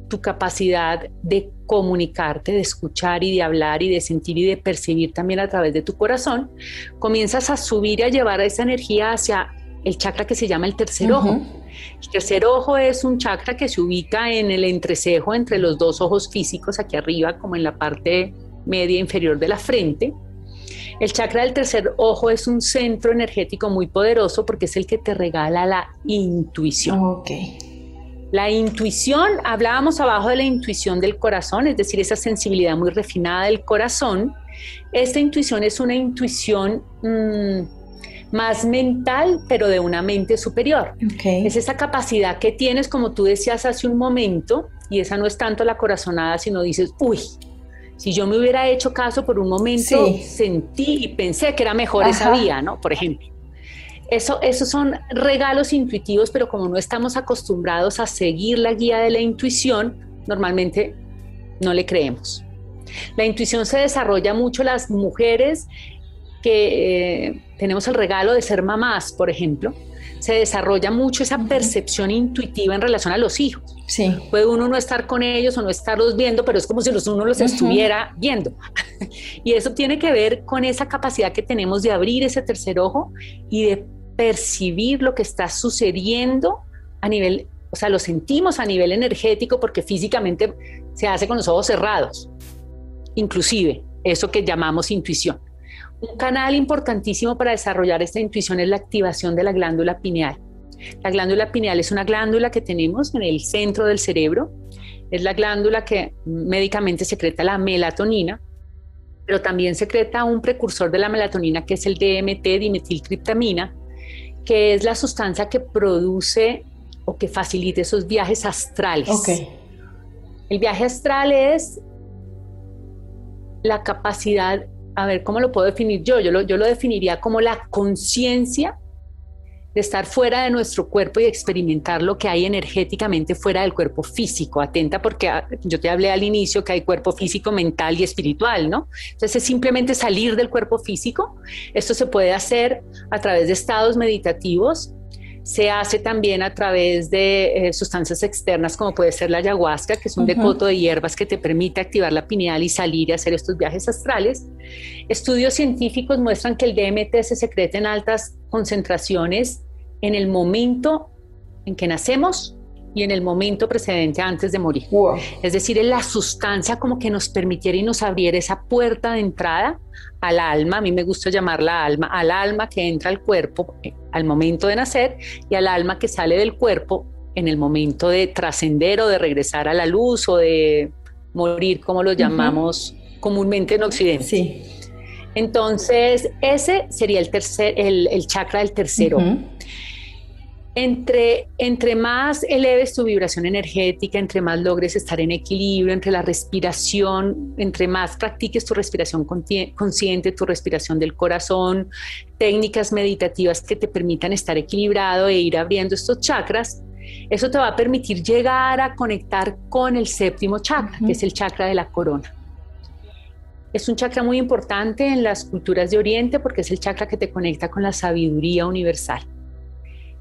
tu capacidad de comunicarte, de escuchar y de hablar y de sentir y de percibir también a través de tu corazón, comienzas a subir y a llevar esa energía hacia el chakra que se llama el tercer ojo. El tercer ojo es un chakra que se ubica en el entrecejo entre los dos ojos físicos, aquí arriba, como en la parte media inferior de la frente. El chakra del tercer ojo es un centro energético muy poderoso porque es el que te regala la intuición. La intuición, hablábamos abajo de la intuición del corazón, es decir, esa sensibilidad muy refinada del corazón. Esta intuición es una intuición mm, más mental, pero de una mente superior. Es esa capacidad que tienes, como tú decías hace un momento, y esa no es tanto la corazonada, sino dices, uy, si yo me hubiera hecho caso por un momento, sentí y pensé que era mejor esa vía, ¿no? Por ejemplo. Eso, esos son regalos intuitivos, pero como no estamos acostumbrados a seguir la guía de la intuición, normalmente no le creemos. La intuición se desarrolla mucho las mujeres que eh, tenemos el regalo de ser mamás, por ejemplo, se desarrolla mucho esa percepción intuitiva en relación a los hijos. Sí. Puede uno no estar con ellos o no estarlos viendo, pero es como si uno los estuviera viendo. y eso tiene que ver con esa capacidad que tenemos de abrir ese tercer ojo y de percibir lo que está sucediendo a nivel, o sea, lo sentimos a nivel energético porque físicamente se hace con los ojos cerrados, inclusive eso que llamamos intuición. Un canal importantísimo para desarrollar esta intuición es la activación de la glándula pineal. La glándula pineal es una glándula que tenemos en el centro del cerebro. Es la glándula que médicamente secreta la melatonina, pero también secreta un precursor de la melatonina que es el DMT, dimetiltriptamina, que es la sustancia que produce o que facilita esos viajes astrales. El viaje astral es la capacidad a ver, ¿cómo lo puedo definir yo? Yo lo, yo lo definiría como la conciencia de estar fuera de nuestro cuerpo y experimentar lo que hay energéticamente fuera del cuerpo físico. Atenta porque ah, yo te hablé al inicio que hay cuerpo físico, mental y espiritual, ¿no? Entonces es simplemente salir del cuerpo físico. Esto se puede hacer a través de estados meditativos se hace también a través de eh, sustancias externas como puede ser la ayahuasca, que es un decoto de hierbas que te permite activar la pineal y salir y hacer estos viajes astrales. Estudios científicos muestran que el DMT se secreta en altas concentraciones en el momento en que nacemos y en el momento precedente antes de morir. Es decir, es la sustancia como que nos permitiera y nos abriera esa puerta de entrada al alma, a mí me gusta llamarla alma, al alma que entra al cuerpo eh, al momento de nacer y al alma que sale del cuerpo en el momento de trascender o de regresar a la luz o de morir, como lo llamamos comúnmente en Occidente. Sí. Entonces, ese sería el, tercer, el, chakra del tercero. Entre, entre más eleves tu vibración energética, entre más logres estar en equilibrio, entre la respiración, entre más practiques tu respiración consciente, tu respiración del corazón, técnicas meditativas que te permitan estar equilibrado e ir abriendo estos chakras, eso te va a permitir llegar a conectar con el séptimo chakra, que es el chakra de la corona. Es un chakra muy importante en las culturas de Oriente porque es el chakra que te conecta con la sabiduría universal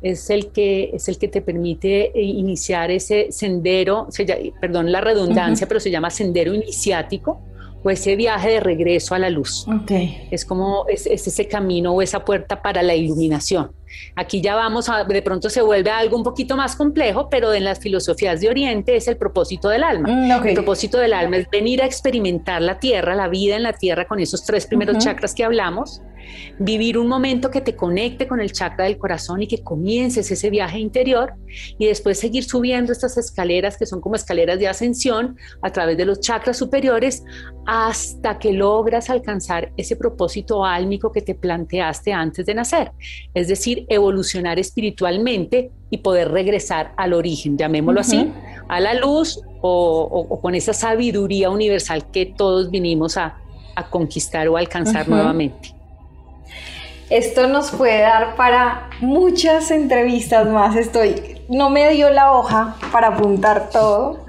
es el que, es el que te permite eh, iniciar ese sendero, perdón la redundancia, pero se llama sendero iniciático o ese viaje de regreso a la luz. Es como es, ese camino o esa puerta para la iluminación. Aquí ya vamos a, de pronto se vuelve algo un poquito más complejo, pero en las filosofías de Oriente es el propósito del alma. Mm, el propósito del alma es venir a experimentar la tierra, la vida en la tierra con esos tres primeros chakras que hablamos vivir un momento que te conecte con el chakra del corazón y que comiences ese viaje interior y después seguir subiendo estas escaleras que son como escaleras de ascensión a través de los chakras superiores hasta que logras alcanzar ese propósito álmico que te planteaste antes de nacer, es decir, evolucionar espiritualmente y poder regresar al origen, llamémoslo así, a la luz o, con esa sabiduría universal que todos vinimos a, conquistar o alcanzar nuevamente. Esto nos puede dar para muchas entrevistas más. Estoy, no me dio la hoja para apuntar todo.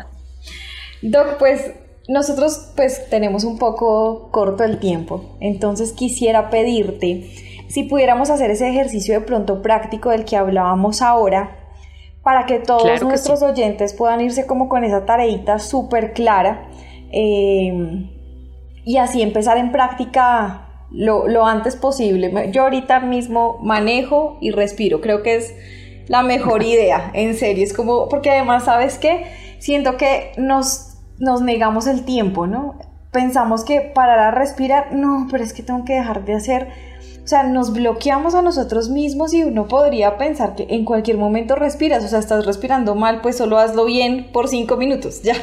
Doc, pues nosotros pues tenemos un poco corto el tiempo, entonces quisiera pedirte si pudiéramos hacer ese ejercicio de pronto práctico del que hablábamos ahora, para que todos nuestros oyentes puedan irse como con esa tareita súper clara eh, y así empezar en práctica lo, antes posible. Yo ahorita mismo manejo y respiro, creo que es la mejor idea, en serio, es como, porque además, ¿sabes qué? Siento que nos, nos negamos el tiempo, ¿no? Pensamos que parar a respirar, no, pero es que tengo que dejar de hacer, o sea, nos bloqueamos a nosotros mismos y uno podría pensar que en cualquier momento respiras, o sea, estás respirando mal, pues solo hazlo bien por cinco minutos, ya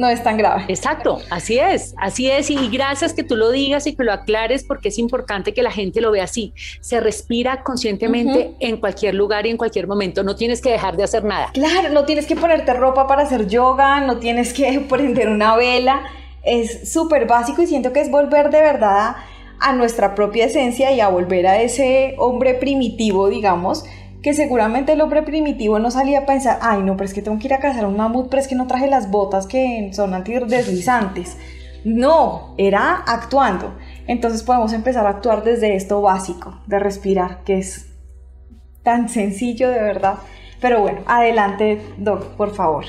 no es tan grave. Exacto, así es, así es. Y gracias que tú lo digas y que lo aclares porque es importante que la gente lo vea así. Se respira conscientemente en cualquier lugar y en cualquier momento. No tienes que dejar de hacer nada. Claro, no tienes que ponerte ropa para hacer yoga, no tienes que prender una vela. Es súper básico y siento que es volver de verdad a nuestra propia esencia y a volver a ese hombre primitivo, digamos, que seguramente el hombre primitivo no salía a pensar, ay no, pero es que tengo que ir a cazar un mamut, pero es que no traje las botas que son antideslizantes. No, era actuando. Entonces podemos empezar a actuar desde esto básico, de respirar, que es tan sencillo de verdad. Pero bueno, adelante, Doc, por favor.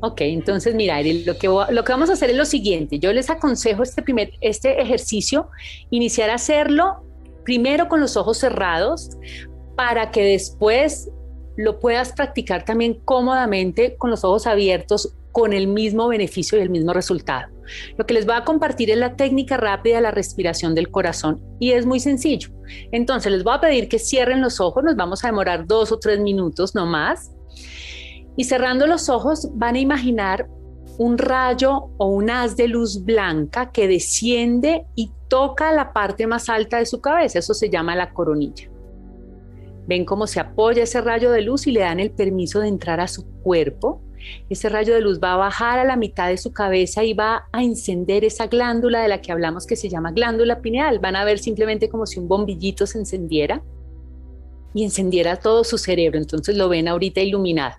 Ok, entonces mira, lo que, lo que vamos a hacer es lo siguiente. Yo les aconsejo este, primer, este ejercicio, iniciar a hacerlo primero con los ojos cerrados, para que después lo puedas practicar también cómodamente con los ojos abiertos con el mismo beneficio y el mismo resultado. Lo que les voy a compartir es la técnica rápida de la respiración del corazón y es muy sencillo. Entonces les voy a pedir que cierren los ojos, nos vamos a demorar dos o tres minutos no más. Y cerrando los ojos van a imaginar un rayo o un haz de luz blanca que desciende y toca la parte más alta de su cabeza, eso se llama la coronilla. Ven cómo se apoya ese rayo de luz y le dan el permiso de entrar a su cuerpo. Ese rayo de luz va a bajar a la mitad de su cabeza y va a encender esa glándula de la que hablamos que se llama glándula pineal. Van a ver simplemente como si un bombillito se encendiera y encendiera todo su cerebro. Entonces lo ven ahorita iluminado.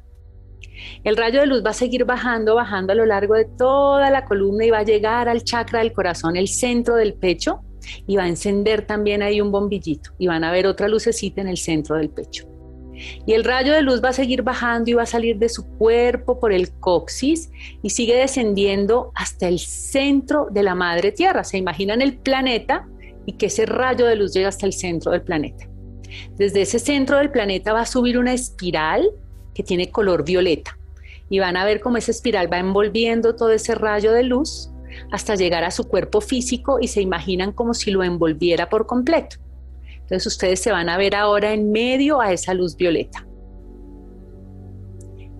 El rayo de luz va a seguir bajando, bajando a lo largo de toda la columna y va a llegar al chakra del corazón, el centro del pecho, y va a encender también ahí un bombillito y van a ver otra lucecita en el centro del pecho. Y el rayo de luz va a seguir bajando y va a salir de su cuerpo por el coxis y sigue descendiendo hasta el centro de la madre Tierra. Se imaginan el planeta y que ese rayo de luz llega hasta el centro del planeta. Desde ese centro del planeta va a subir una espiral que tiene color violeta y van a ver cómo esa espiral va envolviendo todo ese rayo de luz hasta llegar a su cuerpo físico y se imaginan como si lo envolviera por completo. Entonces ustedes se van a ver ahora en medio a esa luz violeta.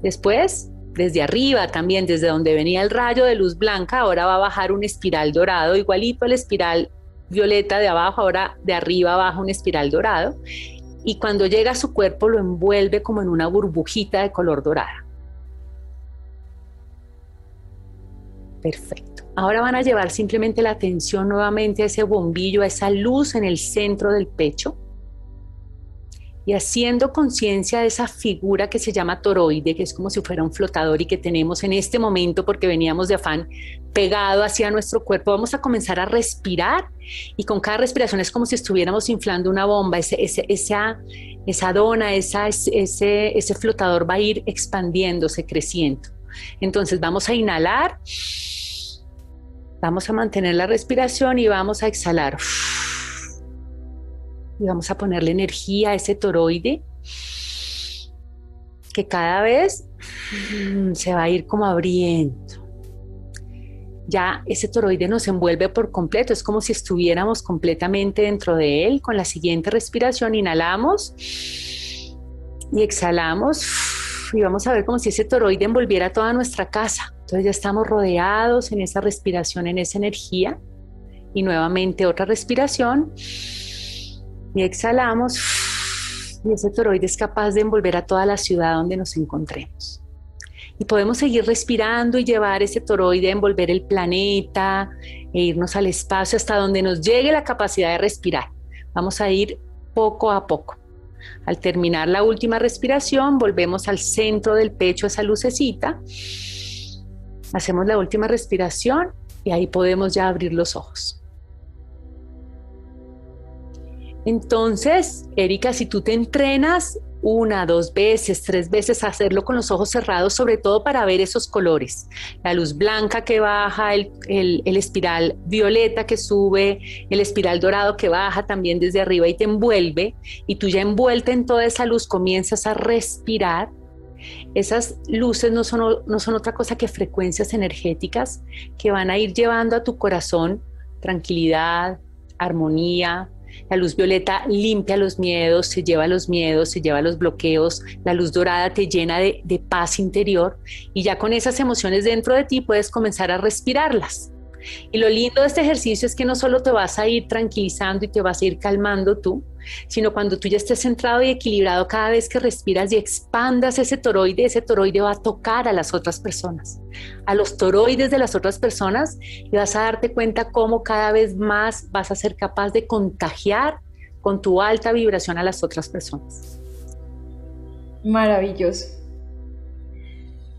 Después, desde arriba también, desde donde venía el rayo de luz blanca, ahora va a bajar un espiral dorado, igualito la espiral violeta de abajo, ahora de arriba baja un espiral dorado. Y cuando llega a su cuerpo lo envuelve como en una burbujita de color dorada. Perfecto. Ahora van a llevar simplemente la atención nuevamente a ese bombillo, a esa luz en el centro del pecho y haciendo conciencia de esa figura que se llama toroide, que es como si fuera un flotador y que tenemos en este momento porque veníamos de afán pegado hacia nuestro cuerpo, vamos a comenzar a respirar y con cada respiración es como si estuviéramos inflando una bomba, ese, esa, esa dona, esa, ese, ese flotador va a ir expandiéndose, creciendo. Entonces vamos a inhalar. Vamos a mantener la respiración y vamos a exhalar. Y vamos a ponerle energía a ese toroide que cada vez mm, se va a ir como abriendo. Ya ese toroide nos envuelve por completo, es como si estuviéramos completamente dentro de él. Con la siguiente respiración inhalamos y exhalamos y vamos a ver como si ese toroide envolviera toda nuestra casa. Entonces ya estamos rodeados en esa respiración, en esa energía. Y nuevamente otra respiración. Y exhalamos. Y ese toroide es capaz de envolver a toda la ciudad donde nos encontremos. Y podemos seguir respirando y llevar ese toroide a envolver el planeta e irnos al espacio hasta donde nos llegue la capacidad de respirar. Vamos a ir poco a poco. Al terminar la última respiración, volvemos al centro del pecho, esa lucecita Hacemos la última respiración y ahí podemos ya abrir los ojos. Entonces, Erika, si tú te entrenas una, dos veces, tres veces hacerlo con los ojos cerrados, sobre todo para ver esos colores, la luz blanca que baja, el, el, espiral violeta que sube, el espiral dorado que baja también desde arriba y te envuelve, y tú ya envuelta en toda esa luz comienzas a respirar esas luces no son, otra cosa que frecuencias energéticas que van a ir llevando a tu corazón tranquilidad, armonía. La luz violeta limpia los miedos, se lleva los miedos, se lleva los bloqueos. La luz dorada te llena de paz interior y ya con esas emociones dentro de ti puedes comenzar a respirarlas. Y lo lindo de este ejercicio es que no solo te vas a ir tranquilizando y te vas a ir calmando tú, sino cuando tú ya estés centrado y equilibrado cada vez que respiras y expandas ese toroide, ese toroide va a tocar a las otras personas, a los toroides de las otras personas y vas a darte cuenta cómo cada vez más vas a ser capaz de contagiar con tu alta vibración a las otras personas. Maravilloso.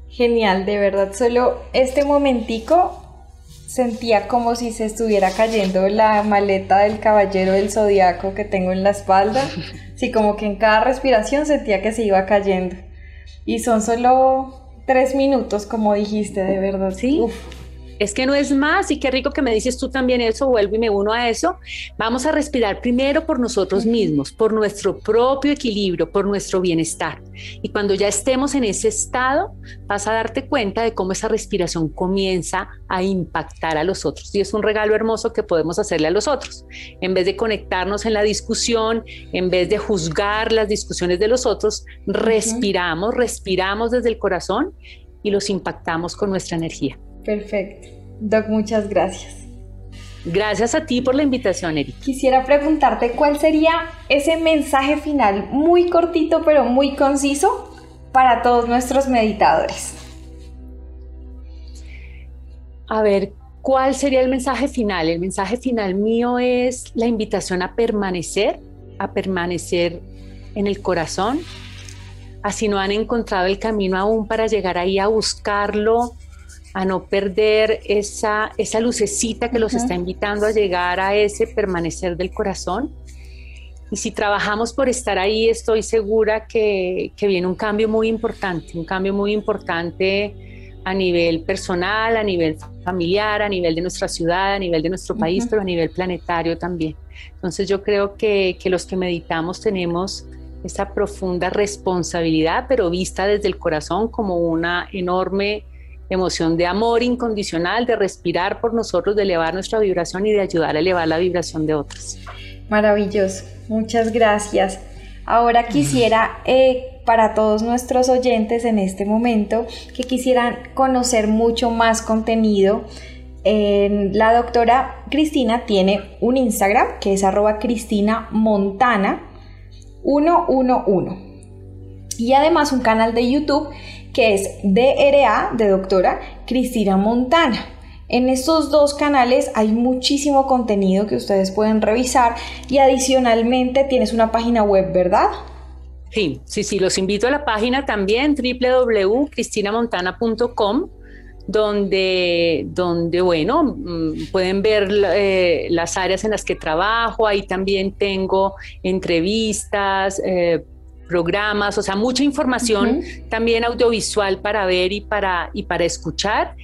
Genial, de verdad, solo este momentico sentía como si se estuviera cayendo la maleta del caballero del zodiaco que tengo en la espalda. Sí, como que en cada respiración sentía que se iba cayendo. Y son solo tres minutos, como dijiste, de verdad. Sí es que no es más y qué rico que me dices tú también eso, vuelvo y me uno a eso. Vamos a respirar primero por nosotros mismos, por nuestro propio equilibrio, por nuestro bienestar. Y cuando ya estemos en ese estado, vas a darte cuenta de cómo esa respiración comienza a impactar a los otros. Y es un regalo hermoso que podemos hacerle a los otros. En vez de conectarnos en la discusión, en vez de juzgar las discusiones de los otros, respiramos, respiramos desde el corazón y los impactamos con nuestra energía. Perfecto. Doc, muchas gracias. Gracias a ti por la invitación, Erika. Quisiera preguntarte cuál sería ese mensaje final muy cortito pero muy conciso para todos nuestros meditadores. A ver, ¿cuál sería el mensaje final? El mensaje final mío es la invitación a permanecer, a permanecer en el corazón. Así no han encontrado el camino aún para llegar ahí a buscarlo, a no perder esa, esa lucecita que los está invitando a llegar a ese permanecer del corazón. Y si trabajamos por estar ahí, estoy segura que, que viene un cambio muy importante, un cambio muy importante a nivel personal, a nivel familiar, a nivel de nuestra ciudad, a nivel de nuestro país, pero a nivel planetario también. Entonces yo creo que, que los que meditamos tenemos esa profunda responsabilidad, pero vista desde el corazón como una enorme emoción de amor incondicional, de respirar por nosotros, de elevar nuestra vibración y de ayudar a elevar la vibración de otros. Maravilloso, muchas gracias. Ahora quisiera, eh, para todos nuestros oyentes en este momento, que quisieran conocer mucho más contenido, la doctora Cristina tiene un Instagram que es arroba Cristina Montana 111 y además un canal de YouTube que es DRA de doctora Cristina Montana. En estos dos canales hay muchísimo contenido que ustedes pueden revisar y adicionalmente tienes una página web, ¿verdad? Sí, sí, sí, los invito a la página también www.cristinamontana.com donde, donde, bueno, mm, pueden ver eh, las áreas en las que trabajo, ahí también tengo entrevistas, eh, programas, o sea, mucha información también audiovisual para ver y para, y para escuchar.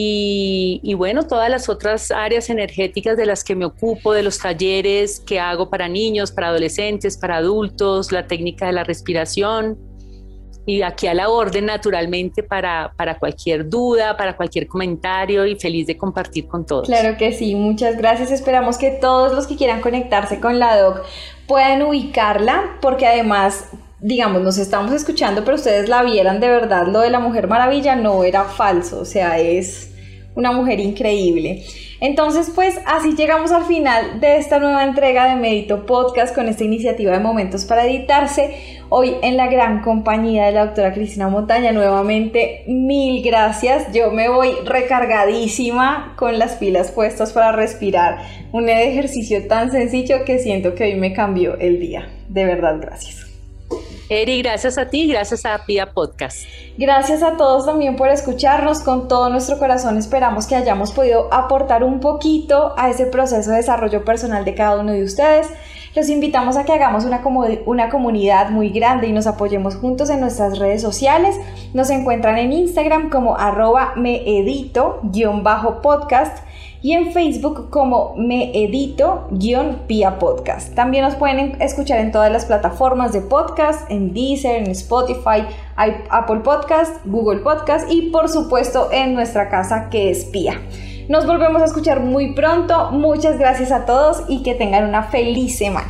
Y, bueno, todas las otras áreas energéticas de las que me ocupo, de los talleres que hago para niños, para adolescentes, para adultos, la técnica de la respiración. Y aquí a la orden, naturalmente, para, para cualquier duda, para cualquier comentario y feliz de compartir con todos. Claro que sí, muchas gracias. Esperamos que todos los que quieran conectarse con la DOC puedan ubicarla, porque además digamos, nos estamos escuchando, pero ustedes la vieran de verdad, lo de la Mujer Maravilla no era falso, o sea, es una mujer increíble. Entonces, pues así llegamos al final de esta nueva entrega de Medito Podcast con esta iniciativa de Momentos para Editarse. Hoy en la gran compañía de la doctora Cristina Montaña, nuevamente mil gracias. Yo me voy recargadísima con las pilas puestas para respirar. Un ejercicio tan sencillo que siento que hoy me cambió el día. De verdad, gracias. Eri, gracias a ti, gracias a Pia Podcast. Gracias a todos también por escucharnos. Con todo nuestro corazón esperamos que hayamos podido aportar un poquito a ese proceso de desarrollo personal de cada uno de ustedes. Los invitamos a que hagamos una, una comunidad muy grande y nos apoyemos juntos en nuestras redes sociales. Nos encuentran en Instagram como arroba meedito-podcast y en Facebook como Me Edito-Pia Podcast. También nos pueden escuchar en todas las plataformas de podcast, en Deezer, en Spotify, Apple Podcast, Google Podcast y por supuesto en nuestra casa que es Pia. Nos volvemos a escuchar muy pronto. Muchas gracias a todos y que tengan una feliz semana.